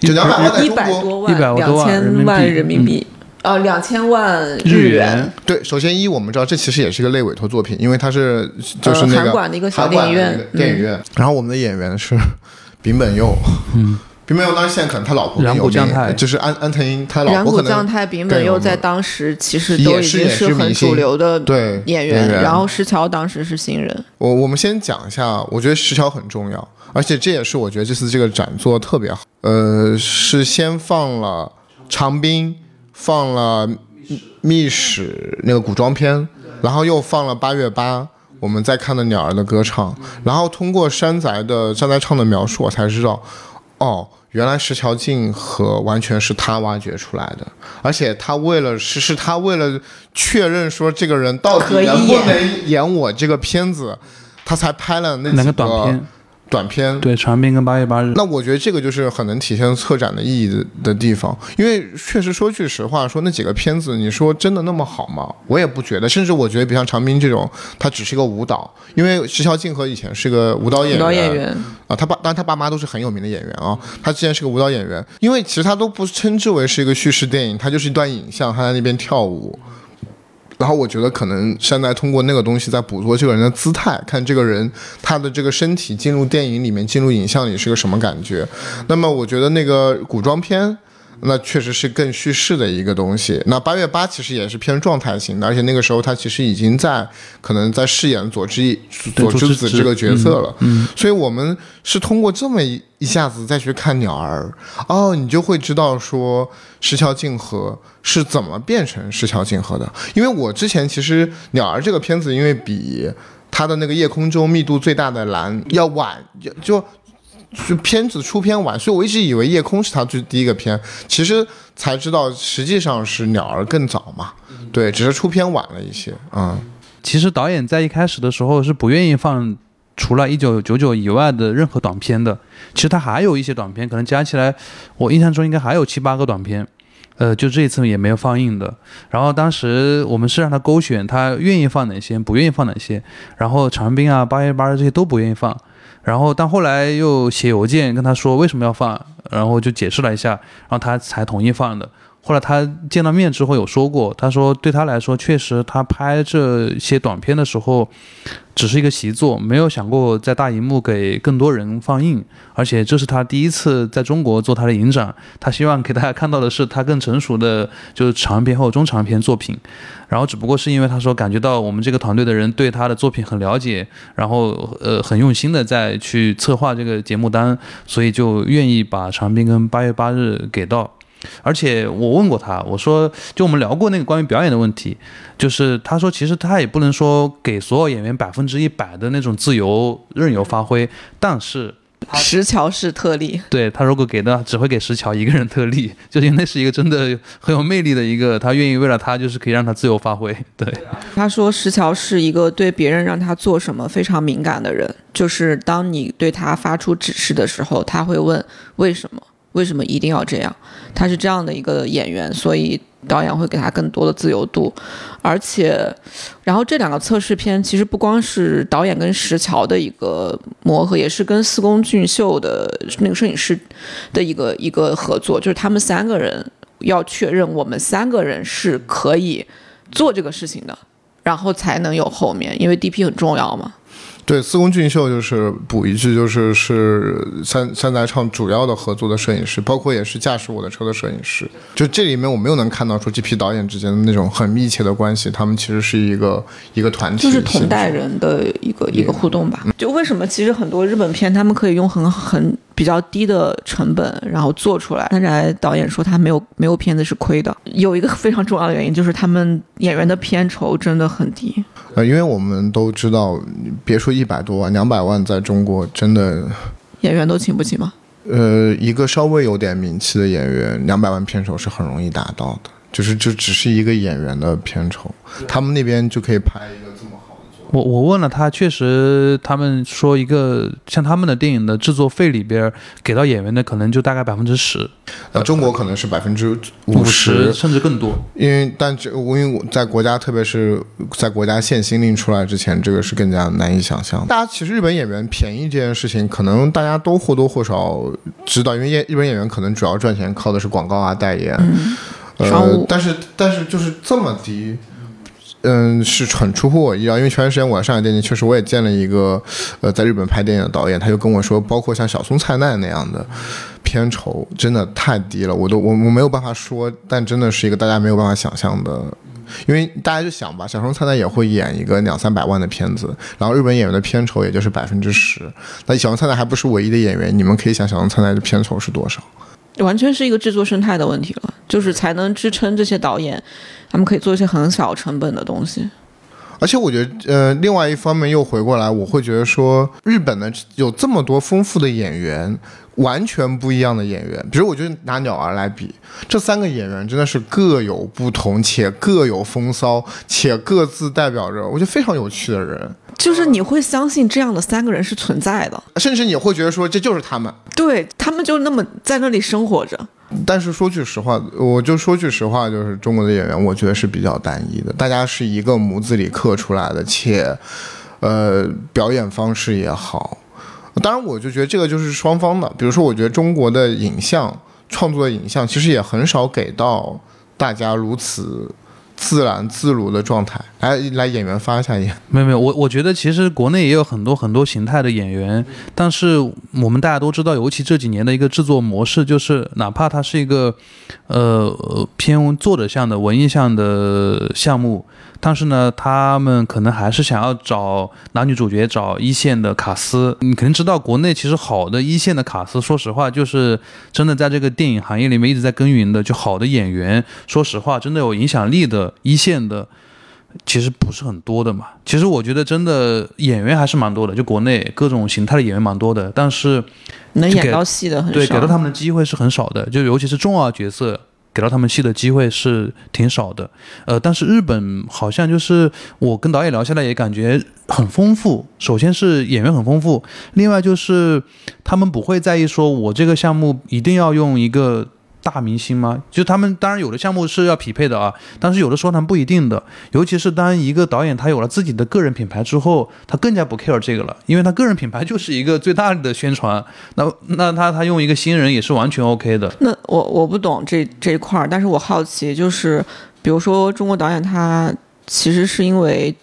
就两百万在中国，一百多万，两千万人民币。呃，两千万日元。对，首先一，我们知道这其实也是一个类委托作品，因为它是就是那个韩馆的一个小电影院。电影院。然后我们的演员是 *laughs* 丙本佑，嗯，丙本佑当时现在可能他老婆有名，就是安安藤英他老婆可能。将太丙本佑在当时其实都已经是很主流的对演员，然后石桥当时是新人。我我们先讲一下，我觉得石桥很重要，而且这也是我觉得这次这个展做的特别好。呃，是先放了长滨。放了《密史》那个古装片，然后又放了八月八，我们在看的鸟儿的歌唱，然后通过山宅的山宅唱的描述，我才知道，哦，原来石桥静和完全是他挖掘出来的，而且他为了是是他为了确认说这个人到底能不能演我这个片子，他才拍了那几个短片。短片。对长滨跟八月八日，那我觉得这个就是很能体现策展的意义的的地方，因为确实说句实话，说那几个片子，你说真的那么好吗？我也不觉得，甚至我觉得比像长滨这种，他只是一个舞蹈，因为石桥静和以前是个舞蹈演员，舞蹈演员。啊，他爸当然他爸妈都是很有名的演员啊，他之前是个舞蹈演员，因为其实他都不称之为是一个叙事电影，他就是一段影像，他在那边跳舞。然后我觉得可能现在通过那个东西在捕捉这个人的姿态，看这个人他的这个身体进入电影里面、进入影像里是个什么感觉。那么我觉得那个古装片。那确实是更叙事的一个东西。那八月八其实也是偏状态型的，而且那个时候他其实已经在可能在饰演佐之佐之子这个角色了。嗯，所以我们是通过这么一一下子再去看鸟儿，哦，你就会知道说石桥静河是怎么变成石桥静河的。因为我之前其实鸟儿这个片子，因为比他的那个夜空中密度最大的蓝要晚，就。就片子出片晚，所以我一直以为《夜空》是他最第一个片，其实才知道实际上是《鸟儿》更早嘛。对，只是出片晚了一些。嗯，其实导演在一开始的时候是不愿意放除了一九九九以外的任何短片的。其实他还有一些短片，可能加起来，我印象中应该还有七八个短片。呃，就这一次也没有放映的。然后当时我们是让他勾选，他愿意放哪些，不愿意放哪些。然后长滨啊、八月八日这些都不愿意放。然后但后来又写邮件跟他说为什么要放，然后就解释了一下，然后他才同意放的。后来他见到面之后有说过，他说对他来说，确实他拍这些短片的时候，只是一个习作，没有想过在大荧幕给更多人放映。而且这是他第一次在中国做他的影展，他希望给大家看到的是他更成熟的就是长片或中长片作品。然后只不过是因为他说感觉到我们这个团队的人对他的作品很了解，然后呃很用心的在去策划这个节目单，所以就愿意把长滨跟八月八日给到。而且我问过他，我说就我们聊过那个关于表演的问题，就是他说其实他也不能说给所有演员百分之一百的那种自由任由发挥，但是石桥是特例，对他如果给的只会给石桥一个人特例，*laughs* 就因为那是一个真的很有魅力的一个，他愿意为了他就是可以让他自由发挥。*laughs* 对，他说石桥是一个对别人让他做什么非常敏感的人，就是当你对他发出指示的时候，他会问为什么。为什么一定要这样？他是这样的一个演员，所以导演会给他更多的自由度。而且，然后这两个测试片其实不光是导演跟石桥的一个磨合，也是跟四宫俊秀的那个摄影师的一个一个合作，就是他们三个人要确认我们三个人是可以做这个事情的，然后才能有后面，因为 DP 很重要嘛。对，四宫俊秀就是补一句，就是是三三宅唱主要的合作的摄影师，包括也是驾驶我的车的摄影师。就这里面我没有能看到说这批导演之间的那种很密切的关系，他们其实是一个一个团体，就是同代人的一个一个互动吧。就为什么其实很多日本片他们可以用很很比较低的成本然后做出来，但是导演说他没有没有片子是亏的。有一个非常重要的原因就是他们演员的片酬真的很低。呃，因为我们都知道，别说一百多万、两百万，在中国真的演员都请不起吗？呃，一个稍微有点名气的演员，两百万片酬是很容易达到的，就是就只是一个演员的片酬，他们那边就可以拍一个。我我问了他，确实他们说一个像他们的电影的制作费里边给到演员的可能就大概百分之十，那中国可能是百分之五十甚至更多。因为但这因为我在国家，特别是在国家限薪令出来之前，这个是更加难以想象。大家其实日本演员便宜这件事情，可能大家都或多或少知道，因为日日本演员可能主要赚钱靠的是广告啊代言，呃，但是但是就是这么低。嗯，是很出乎我意料，因为前段时间我在上海电影确实我也见了一个，呃，在日本拍电影的导演，他就跟我说，包括像小松菜奈那样的片酬，真的太低了，我都我我没有办法说，但真的是一个大家没有办法想象的，因为大家就想吧，小松菜奈也会演一个两三百万的片子，然后日本演员的片酬也就是百分之十，那小松菜奈还不是唯一的演员，你们可以想小松菜奈的片酬是多少？完全是一个制作生态的问题了，就是才能支撑这些导演，他们可以做一些很小成本的东西。而且我觉得，呃，另外一方面又回过来，我会觉得说，日本呢有这么多丰富的演员，完全不一样的演员。比如，我就拿鸟儿来比，这三个演员真的是各有不同，且各有风骚，且各自代表着我觉得非常有趣的人。就是你会相信这样的三个人是存在的，甚至你会觉得说这就是他们，对他们就那么在那里生活着。但是说句实话，我就说句实话，就是中国的演员，我觉得是比较单一的，大家是一个模子里刻出来的，且，呃，表演方式也好。当然，我就觉得这个就是双方的。比如说，我觉得中国的影像创作的影像，其实也很少给到大家如此。自然自如的状态，来来演员发一下言。没有没有，我我觉得其实国内也有很多很多形态的演员，但是我们大家都知道，尤其这几年的一个制作模式，就是哪怕它是一个，呃偏作者向的文艺向的项目。但是呢，他们可能还是想要找男女主角，找一线的卡司。你肯定知道，国内其实好的一线的卡司，说实话，就是真的在这个电影行业里面一直在耕耘的，就好的演员。说实话，真的有影响力的一线的，其实不是很多的嘛。其实我觉得真的演员还是蛮多的，就国内各种形态的演员蛮多的，但是能演到戏的很少。对给到他们的机会是很少的，就尤其是重要角色。给到他们戏的机会是挺少的，呃，但是日本好像就是我跟导演聊下来也感觉很丰富。首先是演员很丰富，另外就是他们不会在意说我这个项目一定要用一个大明星吗？就他们当然有的项目是要匹配的啊，但是有的时候他们不一定的。尤其是当一个导演他有了自己的个人品牌之后，他更加不 care 这个了，因为他个人品牌就是一个最大的宣传。那那他他用一个新人也是完全 OK 的。那我我不懂这这一块儿，但是我好奇，就是比如说中国导演他其实是因为，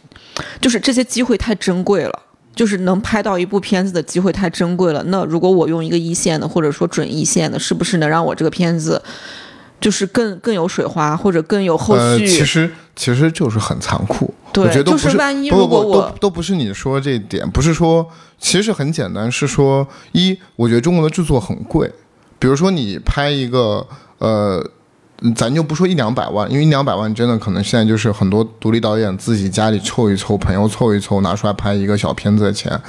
就是这些机会太珍贵了。就是能拍到一部片子的机会太珍贵了。那如果我用一个一线的，或者说准一线的，是不是能让我这个片子 *laughs* 就是更更有水花，或者更有后呃，续？其实其实就是很残酷。对我觉得都不就是万一不不不如果我都都不是你说这一点，不是说其实很简单，是说一，我觉得中国的制作很贵，比如说你拍一个呃。咱就不说一两百万，因为一两百万真的可能现在就是很多独立导演自己家里凑一凑，朋友凑一凑，拿出来拍一个小片子的钱。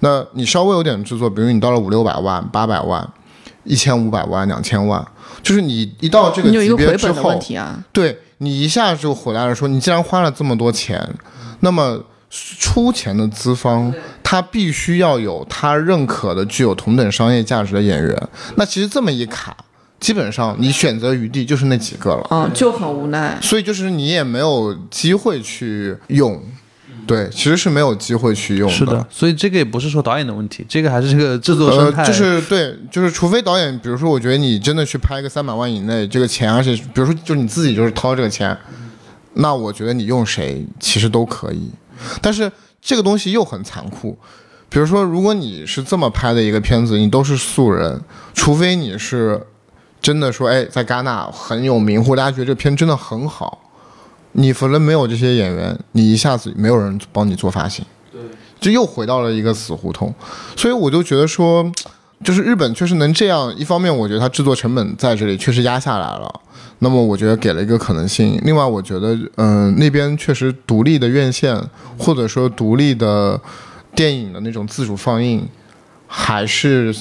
那你稍微有点制作，比如你到了五六百万、八百万、一千五百万、两千万，就是你一到这个你有一级别之后，题啊。对你一下就回来了说，你既然花了这么多钱，那么出钱的资方他必须要有他认可的、具有同等商业价值的演员。那其实这么一卡，基本上你选择余地就是那几个了，嗯，就很无奈。所以就是你也没有机会去用。对，其实是没有机会去用是的，所以这个也不是说导演的问题，这个还是这个制作生态。呃，就是对，就是除非导演，比如说，我觉得你真的去拍个三百万以内，这个钱，而且比如说，就你自己就是掏这个钱，那我觉得你用谁其实都可以。但是这个东西又很残酷，比如说，如果你是这么拍的一个片子，你都是素人，除非你是真的说，哎，在戛纳很有名，或大家觉得这片真的很好，你否则没有这些演员，你一下子没有人帮你做发行。就又回到了一个死胡同，所以我就觉得说，就是日本确实能这样。一方面，我觉得它制作成本在这里确实压下来了，那么我觉得给了一个可能性。另外，我觉得，嗯、那边确实独立的院线或者说独立的电影的那种自主放映，还是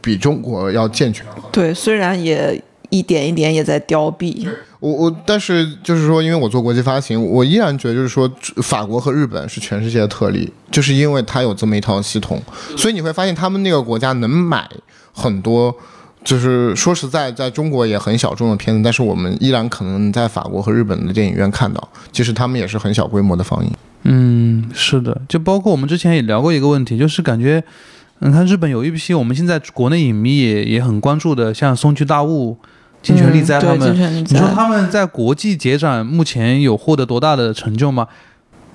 比中国要健全。对，虽然也一点一点也在凋敝。我我，但是就是说，因为我做国际发行，我依然觉得就是说，法国和日本是全世界的特例，就是因为它有这么一套系统，所以你会发现他们那个国家能买很多，就是说实在，在中国也很小众的片子，但是我们依然可能在法国和日本的电影院看到，其实他们也是很小规模的放映。嗯，是的，就包括我们之前也聊过一个问题，就是感觉，你看日本有一批我们现在国内影迷也也很关注的，像松居大悟、金泉利哉嗯对他们，你说他们在国际节展目前有获得多大的成就吗？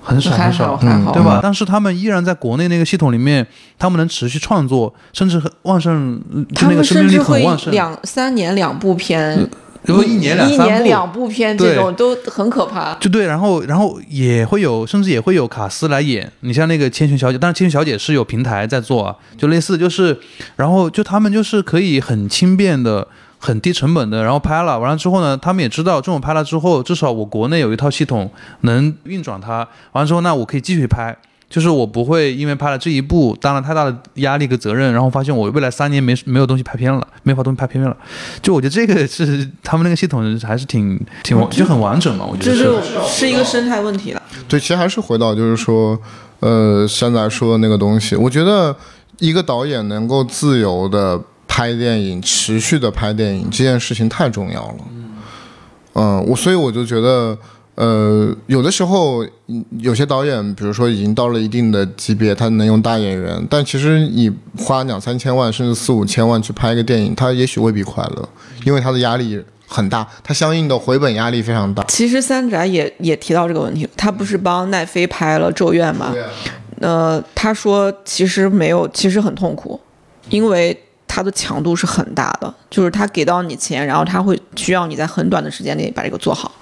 很少很少对吧？但是他们依然在国内那个系统里面，他们能持续创作，甚至很旺盛，就他们那个生命力甚至会很旺盛。两三年两部片，如果一年两三部，一年两部片这种都很可怕。就对，然后然后也会有，甚至也会有卡司来演。你像那个千寻小姐，但是千寻小姐是有平台在做啊，就类似就是，然后就他们就是可以很轻便的、很低成本的，然后拍了，完了之后呢，他们也知道这种拍了之后，至少我国内有一套系统能运转它，完了之后那我可以继续拍。就是我不会因为拍了这一部担了太大的压力和责任，然后发现我未来三年没没有东西拍片了，没法东西拍片了。就我觉得这个是他们那个系统还是挺挺完就很完整嘛，我觉得是。这就是一个生态问题了。对，其实还是回到就是说，呃，山仔说的那个东西，我觉得一个导演能够自由的拍电影，持续的拍电影，这件事情太重要了。嗯，我所以我就觉得，呃，有的时候嗯有些导演，比如说已经到了一定的级别，他能用大演员，但其实你花两三千万甚至四五千万去拍一个电影，他也许未必快乐，因为他的压力很大，他相应的回本压力非常大。其实三宅也也提到这个问题，他不是帮奈飞拍了《咒怨》吗？对啊，呃，他说其实没有，其实很痛苦，因为它的强度是很大的，就是他给到你钱，然后他会需要你在很短的时间内把这个做好。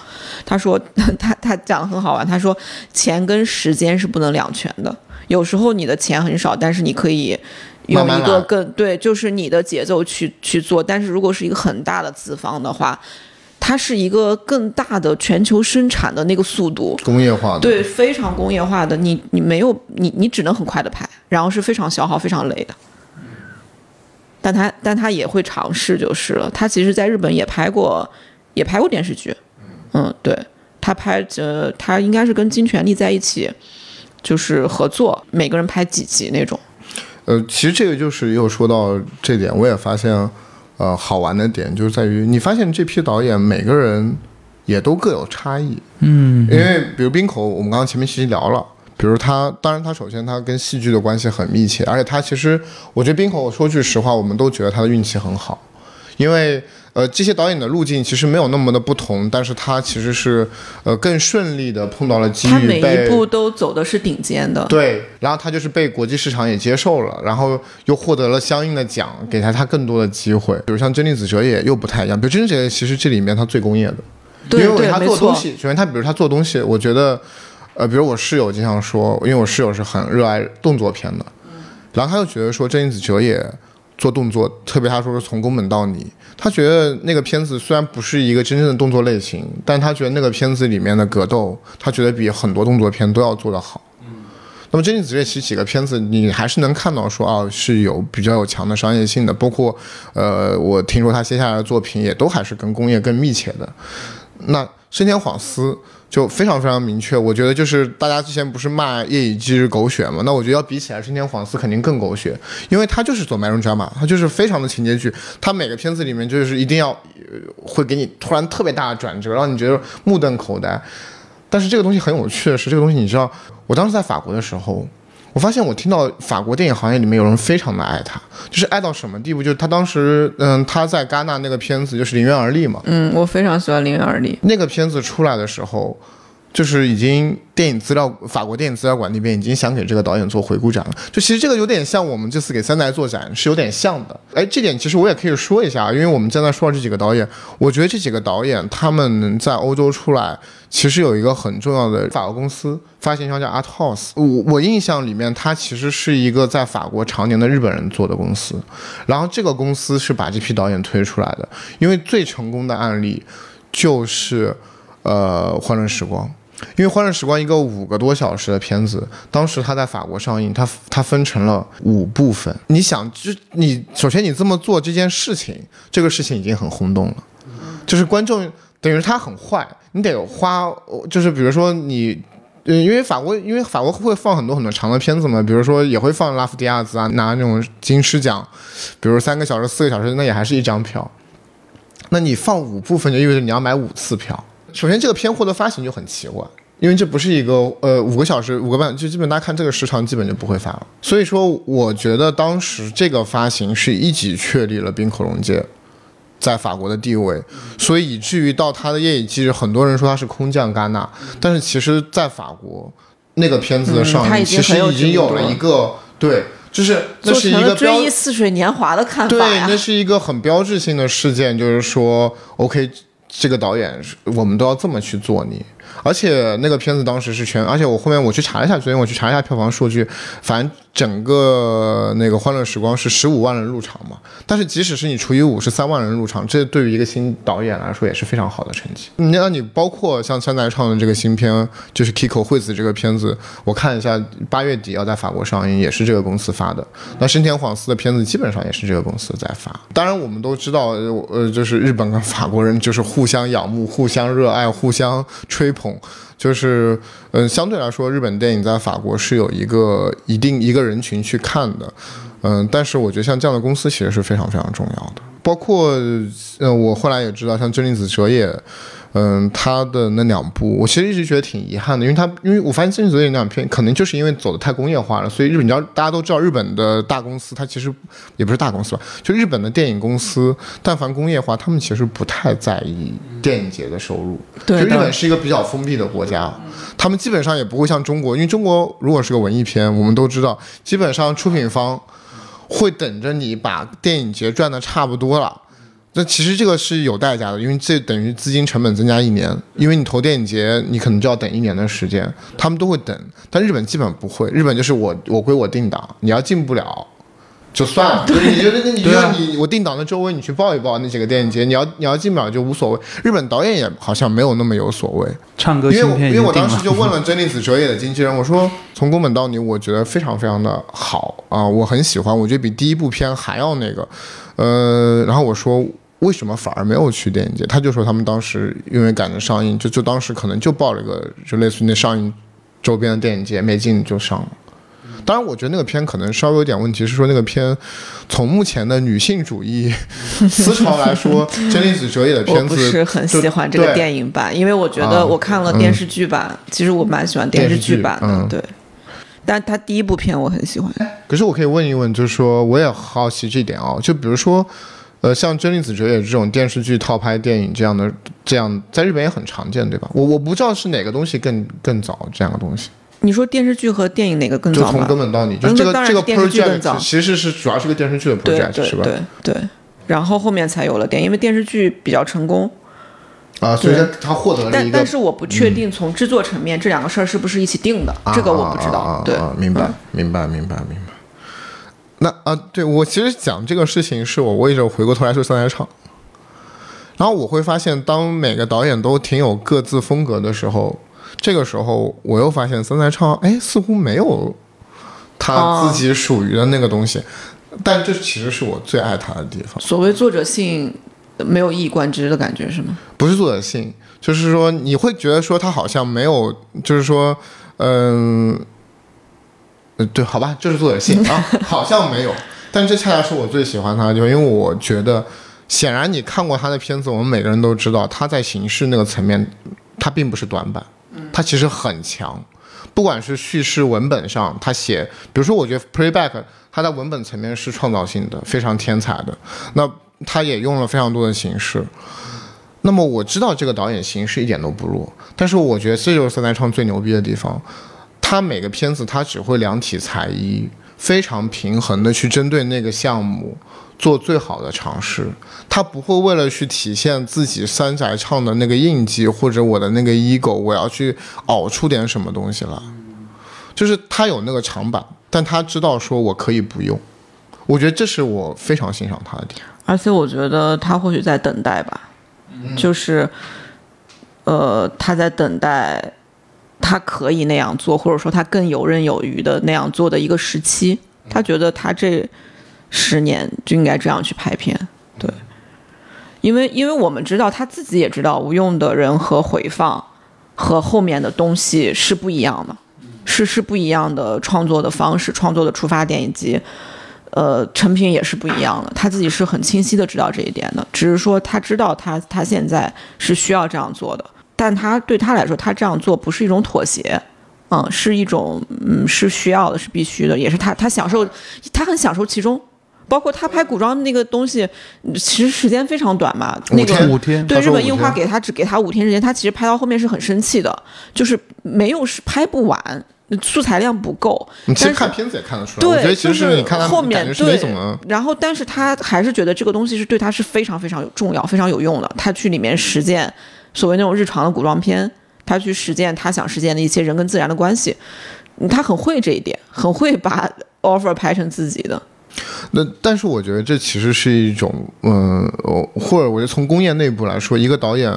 他说 *laughs* 他他讲的很好玩，他说钱跟时间是不能两全的，有时候你的钱很少，但是你可以。用一个更对，就是你的节奏去去做，但是如果是一个很大的资方的话，它是一个更大的全球生产的那个速度，工业化的，对，非常工业化的。你你没有你你只能很快的拍，然后是非常消耗、非常累的。但他但他也会尝试就是了。他其实在日本也拍过，也拍过电视剧。嗯，对他拍呃，他应该是跟金泉利在一起，就是合作，每个人拍几集那种。呃，其实这个就是又说到这点，我也发现，呃，好玩的点就是在于，你发现这批导演每个人也都各有差异。嗯，因为比如冰口，我们刚刚前面其实聊了，比如他，当然他首先他跟戏剧的关系很密切，而且他其实，我觉得冰口，我说句实话，我们都觉得他的运气很好，因为呃这些导演的路径其实没有那么的不同，但是他其实是呃更顺利的碰到了机遇他每一步都走的是顶尖的。对，然后他就是被国际市场也接受了，然后又获得了相应的奖，给他他更多的机会。比如像真理子哲也又不太一样，比如真理子哲其实这里面他最工业的，对对，因为他。做东西，首先他比如他做东西，我觉得，呃，比如我室友经常说，因为我室友是很热爱动作片的，然后他就觉得说真理子哲也做动作，特别他说是从宫本到你，他觉得那个片子虽然不是一个真正的动作类型，但他觉得那个片子里面的格斗，他觉得比很多动作片都要做得好。那么真理子这其实几个片子，你还是能看到说啊是有比较有强的商业性的，包括呃，我听说他接下来的作品也都还是跟工业更密切的。那深田晃司就非常非常明确，我觉得就是大家之前不是骂夜以继日狗血嘛，那我觉得要比起来，春田晃司肯定更狗血，因为他就是走 m 容 drama，他就是非常的情节剧，他每个片子里面就是一定要、呃会给你突然特别大的转折，让你觉得目瞪口呆。但是这个东西很有趣的是，这个东西你知道，我当时在法国的时候，我发现我听到法国电影行业里面有人非常的爱他，就是爱到什么地步？就是他当时，嗯，他在戛纳那个片子就是《临渊而立》嘛，嗯，我非常喜欢《临渊而立》。那个片子出来的时候，就是已经电影资料法国电影资料馆那边已经想给这个导演做回顾展了。就其实这个有点像我们这次给三代做展是有点像的。哎，这点其实我也可以说一下，因为我们现在说到这几个导演，我觉得这几个导演他们在欧洲出来，其实有一个很重要的法国公司发行商叫 Art House。我我印象里面，他其实是一个在法国常年的日本人做的公司，然后这个公司是把这批导演推出来的，因为最成功的案例就是呃《欢乐时光》。因为《欢乐时光》一个五个多小时的片子，当时它在法国上映，它它分成了五部分。你想，就你首先你这么做这件事情，这个事情已经很轰动了，就是观众等于他很坏，你得花，就是比如说你。呃，因为法国，因为法国会放很多很多长的片子嘛，比如说也会放拉夫迪亚兹啊，拿那种金狮奖，比如三个小时、四个小时，那也还是一张票。那你放五部分，就意味着你要买五次票。首先，这个片获得发行就很奇怪，因为这不是一个呃五个小时五个半，就基本大家看这个时长，基本就不会发了。所以说，我觉得当时这个发行是一举确立了冰口龙界在法国的地位，所以以至于到他的夜以继日，很多人说他是空降戛纳，但是其实在法国那个片子的上映，其实已经有了一个对，就是那是一个追忆似水年华的看法对，那。是一个很标志性的事件，就是说，OK，这个导演是我们都要这么去做你。而且那个片子当时是全，而且我后面我去查一下，昨天我去查一下票房数据，反正整个那个《欢乐时光》是十五万人入场嘛。但是即使是你除以五是三万人入场，这对于一个新导演来说也是非常好的成绩。那你包括像山在唱的这个新片，就是 Kiko 惠子这个片子，我看一下，八月底要在法国上映，也是这个公司发的。那深田晃司的片子基本上也是这个公司在发。当然，我们都知道，呃就是日本跟法国人就是互相仰慕、互相热爱、互相吹捧。就是，嗯、相对来说，日本电影在法国是有一个一定一个人群去看的，嗯、但是我觉得像这样的公司其实是非常非常重要的。包括，嗯、我后来也知道，像真理子哲也，嗯，他的那两部，我其实一直觉得挺遗憾的，因为他，因为我发现真理子哲也那两片，可能就是因为走的太工业化了，所以日本，你知道，大家都知道日本的大公司，它其实也不是大公司吧，就日本的电影公司，但凡工业化，他们其实不太在意电影节的收入。对就日本是一个比较封闭的国家，他们基本上也不会像中国，因为中国如果是个文艺片，我们都知道，基本上出品方会等着你把电影节赚的差不多了。那其实这个是有代价的，因为这等于资金成本增加一年，因为你投电影节，你可能就要等一年的时间，他们都会等，但日本基本不会，日本就是我我归我定档，你要进不了，就算了。*laughs* 就是你觉得，你觉对啊得你我定档的周围你去报一报那几个电影节，你要你要进不了就无所谓。日本导演也好像没有那么有所谓。唱歌因为我因为我。当时就问了真理子哲也的经纪人，我说从宫本到你，我觉得非常非常的好啊、我很喜欢，我觉得比第一部片还要那个，呃，然后我说为什么反而没有去电影节？他就说他们当时因为赶着上映，就就当时可能就报了一个就类似于那上映周边的电影节，没进就上了。当然，我觉得那个片可能稍微有点问题，是说那个片从目前的女性主义 *laughs* 思潮来说，真理子哲也的片子我不是很喜欢这个电影版，因为我觉啊得我看了电视剧版，其实我蛮喜欢电视剧版的，对。但他第一部片我很喜欢，可是我可以问一问，就是说，我也好奇这点哦。就比如说，呃，像真理子哲也这种电视剧套拍电影这样的，这样在日本也很常见，对吧？我我不知道是哪个东西更更早这样的东西，你说电视剧和电影哪个更早就从？根本到底，就嗯这个这个 project 其实是主要是个电视剧的对 project 是吧？对对，然后后面才有了电影，因为电视剧比较成功，啊，所以对他他获得了一个但但是我不确定从制作层面这两个事儿是不是一起定的，这个我不知道。对，啊明白嗯明白明白明白。那啊，对我其实讲这个事情，是我为着回过头来说三台唱，然后我会发现，当每个导演都挺有各自风格的时候，这个时候我又发现三台唱，哎，似乎没有他自己属于的那个东西，但这其实是我最爱他的地方。所谓作者性没有一以贯之的感觉是吗？不是作者性，就是说你会觉得说他好像没有，就是说，嗯、呃，对，好吧，就是作者性啊，*laughs* 好像没有，但这恰恰是我最喜欢他的地方，因为我觉得，显然你看过他的片子，我们每个人都知道他在形式那个层面，他并不是短板，他其实很强。不管是叙事文本上，他写，比如说，我觉得 Playback 他在文本层面是创造性的，非常天才的。那他也用了非常多的形式，那么我知道这个导演形式一点都不弱，但是我觉得这就是三宅唱最牛逼的地方，他每个片子他只会量体裁衣，非常平衡的去针对那个项目做最好的尝试，他不会为了去体现自己三宅唱的那个印记或者我的那个 ego，我要去熬出点什么东西来，就是他有那个长板，但他知道说我可以不用，我觉得这是我非常欣赏他的点。而且我觉得他或许在等待吧，就是，呃，他在等待他可以那样做，或者说他更游刃有余的那样做的一个时期。他觉得他这十年就应该这样去拍片，对，因为因为我们知道他自己也知道无用的人和回放和后面的东西是不一样的，是是不一样的创作的方式、创作的出发点以及。呃，成品也是不一样的，他自己是很清晰的知道这一点的，只是说他知道他他现在是需要这样做的，但他对他来说，他这样做不是一种妥协，嗯，是一种嗯是需要的，是必须的，也是他他享受，他很享受其中，包括他拍古装那个东西，嗯其实时间非常短嘛，那个五天，对日本樱花给他只给他五天时间，他其实拍到后面是很生气的，就是没有是拍不完，素材量不够。你其实看片子也看得出来，对，我觉得其实就是你看他后面对然后但是他还是觉得这个东西是对他是非常非常有重要、非常有用的。他去里面实践所谓那种日常的古装片，他去实践他想实践的一些人跟自然的关系，嗯他很会这一点，很会把 offer 拍成自己的。那但是我觉得这其实是一种，嗯、呃，或者我觉得从工业内部来说，一个导演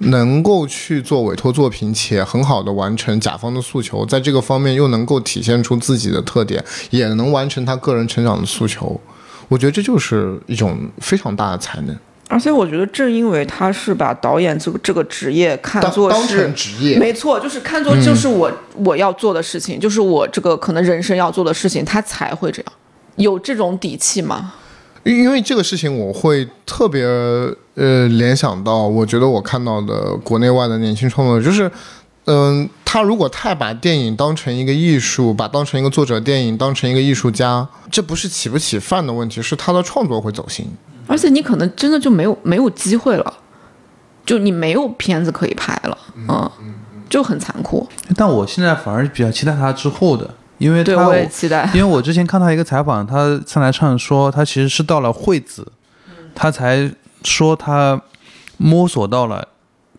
能够去做委托作品，且很好的完成甲方的诉求，在这个方面又能够体现出自己的特点，也能完成他个人成长的诉求，我觉得这就是一种非常大的才能。而且我觉得，正因为他是把导演这个这个职业看作是成职业，没错，就是看作就是我、我要做的事情，就是我这个可能人生要做的事情，他才会这样，有这种底气吗？因因为这个事情，我会特别呃联想到，我觉得我看到的国内外的年轻创作者，就是，嗯、他如果太把电影当成一个艺术，把当成一个作者电影当成一个艺术家，这不是起不起饭的问题，是他的创作会走形。而且你可能真的就没有没有机会了，就你没有片子可以拍了，嗯，就很残酷。但我现在反而比较期待他之后的，因为他对我也期待。因为我之前看他一个采访，他上来唱说他其实是到了惠子，他才说他摸索到了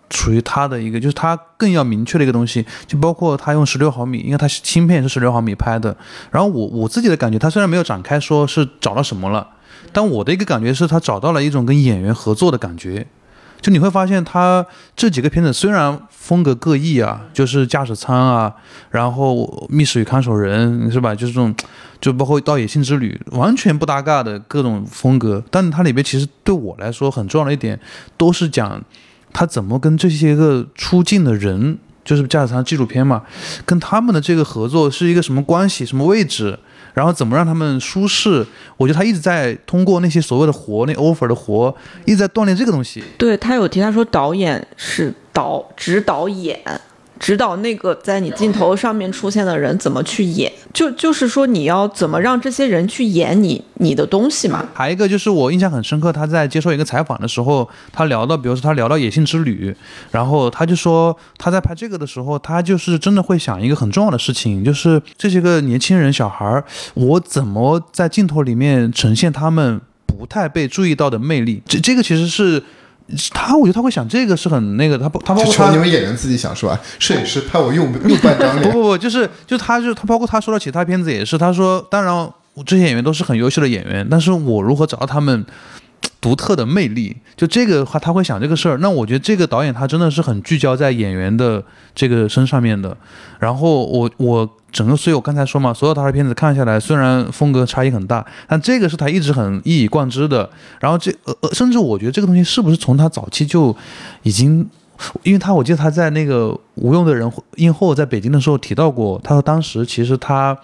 属于他的一个，就是他更要明确的一个东西，就包括他用十六毫米，因为他芯片是十六毫米拍的。然后我我自己的感觉，他虽然没有展开说是找到什么了，但我的一个感觉是他找到了一种跟演员合作的感觉。就你会发现，他这几个片子虽然风格各异啊，就是驾驶舱啊，然后密室与看守人是吧？就是这种，就包括到野性之旅，完全不搭嘎的各种风格。但它里边其实对我来说很重要的一点，都是讲他怎么跟这些个出镜的人，就是驾驶舱纪录片嘛，跟他们的这个合作是一个什么关系、什么位置。然后怎么让他们舒适？我觉得他一直在通过那些所谓的活，那 offer 的活，一直在锻炼这个东西。对他有提，他说导演是导指导演。指导那个在你镜头上面出现的人怎么去演，就就是说你要怎么让这些人去演你你的东西嘛。还有一个就是我印象很深刻，他在接受一个采访的时候，他聊到，比如说他聊到《野性之旅》，然后他就说他在拍这个的时候，他就是真的会想一个很重要的事情，就是这些个年轻人小孩儿，我怎么在镜头里面呈现他们不太被注意到的魅力？这这个其实是。他，我觉得他会想这个是很那个，他他包括他你们演员自己想是吧？摄影师拍我用 *laughs* 用半张脸。不不不，就是就他就他包括他说到其他片子也是，他说当然这些演员都是很优秀的演员，但是我如何找到他们独特的魅力？就这个话他会想这个事儿。那我觉得这个导演他真的是很聚焦在演员的这个身上面的。然后我我。整个，所以我刚才说嘛，所有他的片子看下来，虽然风格差异很大，但这个是他一直很一以贯之的。然后这呃呃，甚至我觉得这个东西是不是从他早期就已经，因为他我记得他在那个无用的人映后在北京的时候提到过，他说当时其实他。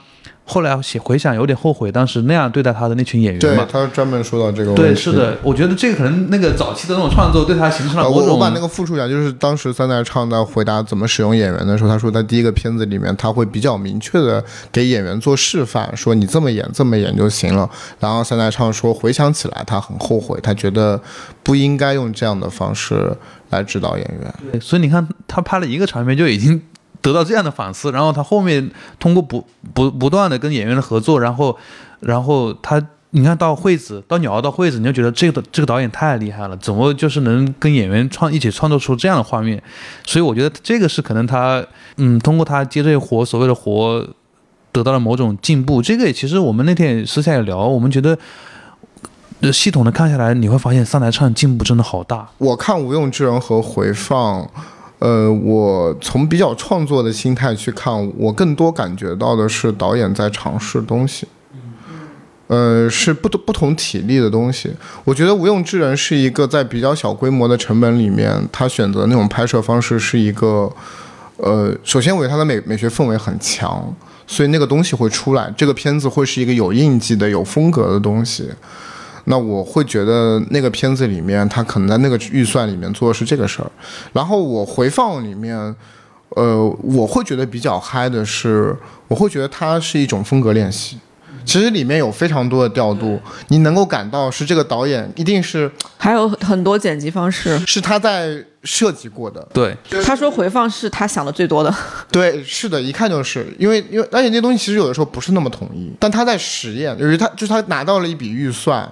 后来写回想，有点后悔当时那样对待他的那群演员嘛。对他专门说到这个。对，是的，我觉得这个可能那个早期的那种创作对他形成了某种。我把那个复述一下，就是当时三代唱在回答怎么使用演员的时候，他说在第一个片子里面他会比较明确的给演员做示范，说你这么演这么演就行了。然后三代唱说回想起来他很后悔，他觉得不应该用这样的方式来指导演员。对，所以你看他拍了一个场面就已经。得到这样的反思，然后他后面通过不不不断的跟演员的合作，然后，然后他你看到惠子到鸟儿到惠子，你就觉得这个这个导演太厉害了，怎么就是能跟演员创一起创作出这样的画面？所以我觉得这个是可能他嗯通过他接这些活所谓的活得到了某种进步。这个也其实我们那天私下也聊，我们觉得系统的看下来，你会发现上台唱进步真的好大。我看《无用之人》和回放。呃，我从比较创作的心态去看，我更多感觉到的是导演在尝试东西，呃，是不同不同体力的东西。我觉得《无用之人》是一个在比较小规模的成本里面，他选择那种拍摄方式是一个，呃，首先我觉得他的美美学氛围很强，所以那个东西会出来，这个片子会是一个有印记的、有风格的东西。那我会觉得那个片子里面，他可能在那个预算里面做的是这个事儿。然后我回放里面，呃，我会觉得比较嗨的是，我会觉得它是一种风格练习。其实里面有非常多的调度，你能够感到是这个导演一定是还有很多剪辑方式是他在设计过的。对，他说回放是他想的最多的。*laughs* 对，是的，一看就是因为因为而且那东西其实有的时候不是那么统一，但他在实验，由于他就是他拿到了一笔预算。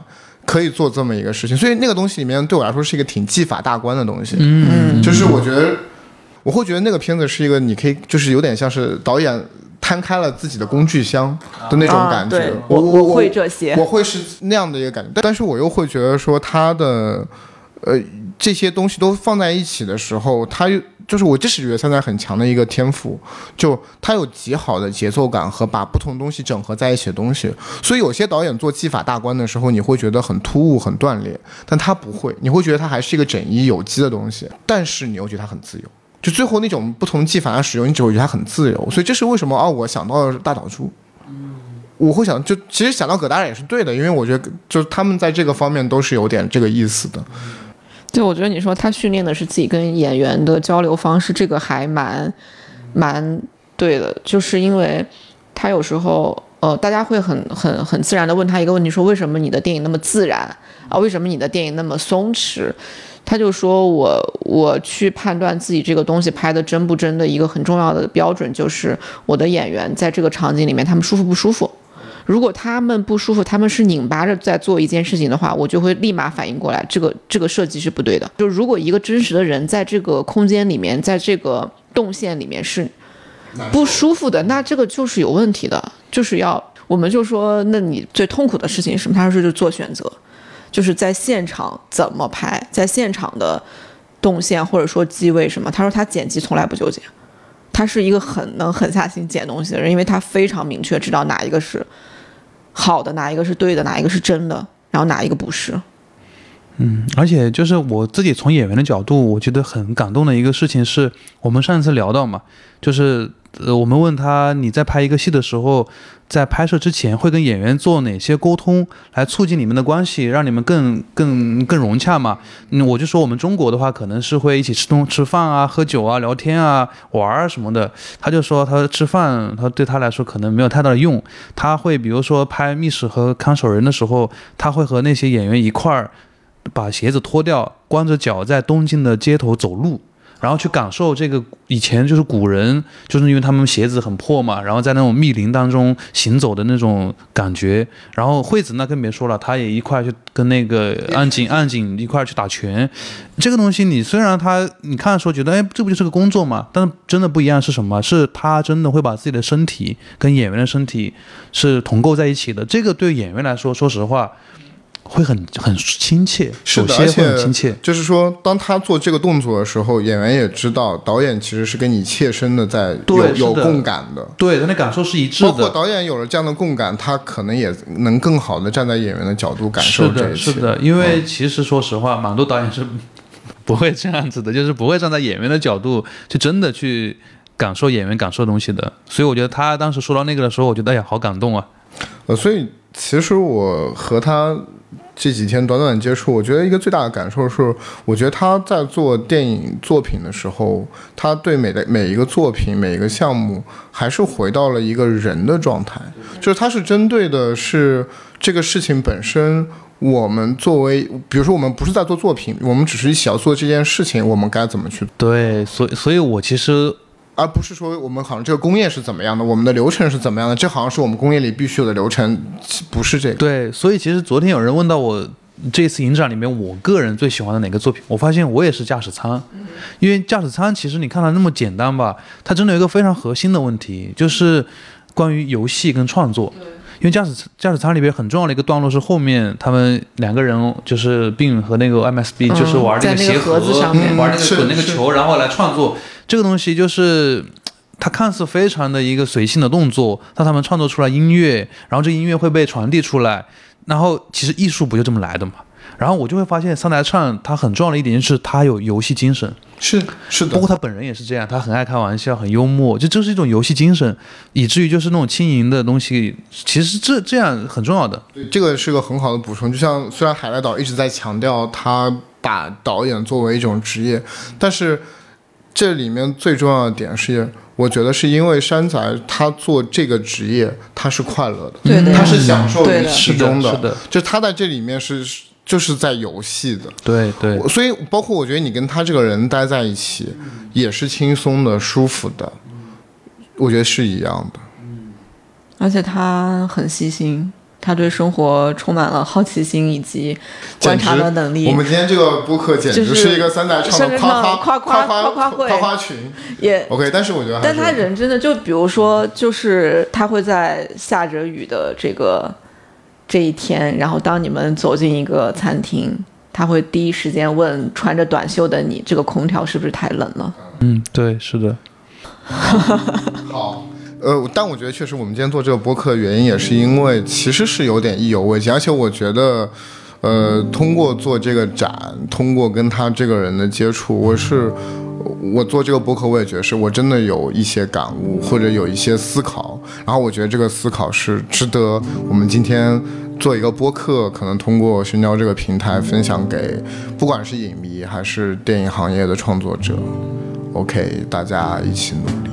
可以做这么一个事情，所以那个东西里面对我来说是一个挺技法大观的东西。嗯，就是我觉得我会觉得那个片子是一个你可以就是有点像是导演摊开了自己的工具箱的那种感觉。我我会这些，我会是那样的一个感觉，但是我又会觉得说他的呃这些东西都放在一起的时候，他又。就是我就是觉得现在很强的一个天赋，就他有极好的节奏感和把不同东西整合在一起的东西。所以有些导演做技法大观的时候，你会觉得很突兀、很断裂，但他不会，你会觉得他还是一个整一有机的东西。但是你又觉得他很自由，就最后那种不同技法的使用，你只会觉得他很自由。所以这是为什么啊？我想到大岛猪，我会想就其实想到葛达尔也是对的，因为我觉得就是他们在这个方面都是有点这个意思的。就我觉得你说他训练的是自己跟演员的交流方式，这个还蛮蛮对的。就是因为他有时候呃，大家会很很很自然的问他一个问题，说为什么你的电影那么自然啊？为什么你的电影那么松弛？他就说我我去判断自己这个东西拍的真不真的一个很重要的标准，就是我的演员在这个场景里面他们舒服不舒服。如果他们不舒服，他们是拧巴着在做一件事情的话，我就会立马反应过来，这个这个设计是不对的。就如果一个真实的人在这个空间里面，在这个动线里面是不舒服的，那这个就是有问题的，就是要我们就说，那你最痛苦的事情是什么？他说就是做选择，就是在现场怎么拍，在现场的动线或者说机位什么。他说他剪辑从来不纠结。他是一个很能狠下心剪东西的人，因为他非常明确知道哪一个是好的，哪一个是对的，哪一个是真的，然后哪一个不是。嗯，而且就是我自己从演员的角度，我觉得很感动的一个事情是，我们上一次聊到嘛，就是。呃，我们问他，你在拍一个戏的时候，在拍摄之前会跟演员做哪些沟通，来促进你们的关系，让你们更更更融洽嘛？嗯，我就说我们中国的话，可能是会一起吃东吃饭啊、喝酒啊、聊天啊、玩儿什么的。他就说他吃饭，他对他来说可能没有太大的用。他会比如说拍《密室》和《看守人》的时候，他会和那些演员一块儿把鞋子脱掉，光着脚在东京的街头走路。然后去感受这个以前就是古人，就是因为他们鞋子很破嘛，然后在那种密林当中行走的那种感觉。然后惠子那更别说了，他也一块去跟那个岸井岸井一块去打拳。这个东西你虽然他你看的时候觉得哎这不就是个工作嘛，但是真的不一样是什么？是他真的会把自己的身体跟演员的身体是同构在一起的。这个对演员来说，说实话。会很很亲切，有些会很亲切就是说，当他做这个动作的时候，演员也知道，导演其实是跟你切身的在有有共感的，对，他的感受是一致的。包括导演有了这样的共感，他可能也能更好的站在演员的角度感受这一切。是的，因为其实说实话，蛮多导演是不会这样子的，就是不会站在演员的角度去真的去感受演员感受东西的。所以我觉得他当时说到那个的时候，我觉得哎呀，好感动啊。呃，所以其实我和他。这几天短短接触，我觉得一个最大的感受是，我觉得他在做电影作品的时候，他对每的每一个作品、每一个项目，还是回到了一个人的状态，就是他是针对的是这个事情本身。我们作为，比如说我们不是在做作品，我们只是想做这件事情，我们该怎么去？对，所以，所以我其实。而不是说我们好像这个工业是怎么样的，我们的流程是怎么样的，这好像是我们工业里必须有的流程，不是这个。对，所以其实昨天有人问到我这次影展里面我个人最喜欢的哪个作品，我发现我也是驾驶舱，因为驾驶舱其实你看它那么简单吧，它真的有一个非常核心的问题，就是关于游戏跟创作。因为驾驶驾驶舱里边很重要的一个段落是后面他们两个人就是并和那个 MSB 就是玩那个鞋盒，玩那个滚那个球，然后来创作。这个东西就是，它看似非常的一个随性的动作，但他们创作出来音乐，然后这音乐会被传递出来，然后其实艺术不就这么来的嘛？然后我就会发现三台唱他很重要的一点就是他有游戏精神，是是的，包括他本人也是这样，他很爱开玩笑，很幽默，就这是一种游戏精神，以至于就是那种轻盈的东西，其实这这样很重要的。这个是个很好的补充，就像虽然海带岛一直在强调他把导演作为一种职业，但是。这里面最重要的点是，我觉得是因为山仔他做这个职业他是快乐的，他是享受于其中的，就他在这里面是就是在游戏的，对对。所以包括我觉得你跟他这个人待在一起，也是轻松的、舒服的，我觉得是一样的。而且他很细心。他对生活充满了好奇心以及观察的能力。我们今天这个播客简直是一个三代唱的夸夸夸夸夸夸夸夸群。也 OK，但是我觉得，但他人真的就比如说，就是他会在下着雨的这个这一天，然后当你们走进一个餐厅，他会第一时间问穿着短袖的你，这个空调是不是太冷了？嗯，对，是的。好。呃，但我觉得确实，我们今天做这个播客的原因也是因为，其实是有点意犹未尽，而且我觉得，呃，通过做这个展，通过跟他这个人的接触，我是我做这个播客，我也觉得是我真的有一些感悟或者有一些思考，然后我觉得这个思考是值得我们今天做一个播客，可能通过寻找这个平台分享给不管是影迷还是电影行业的创作者，OK，大家一起努力。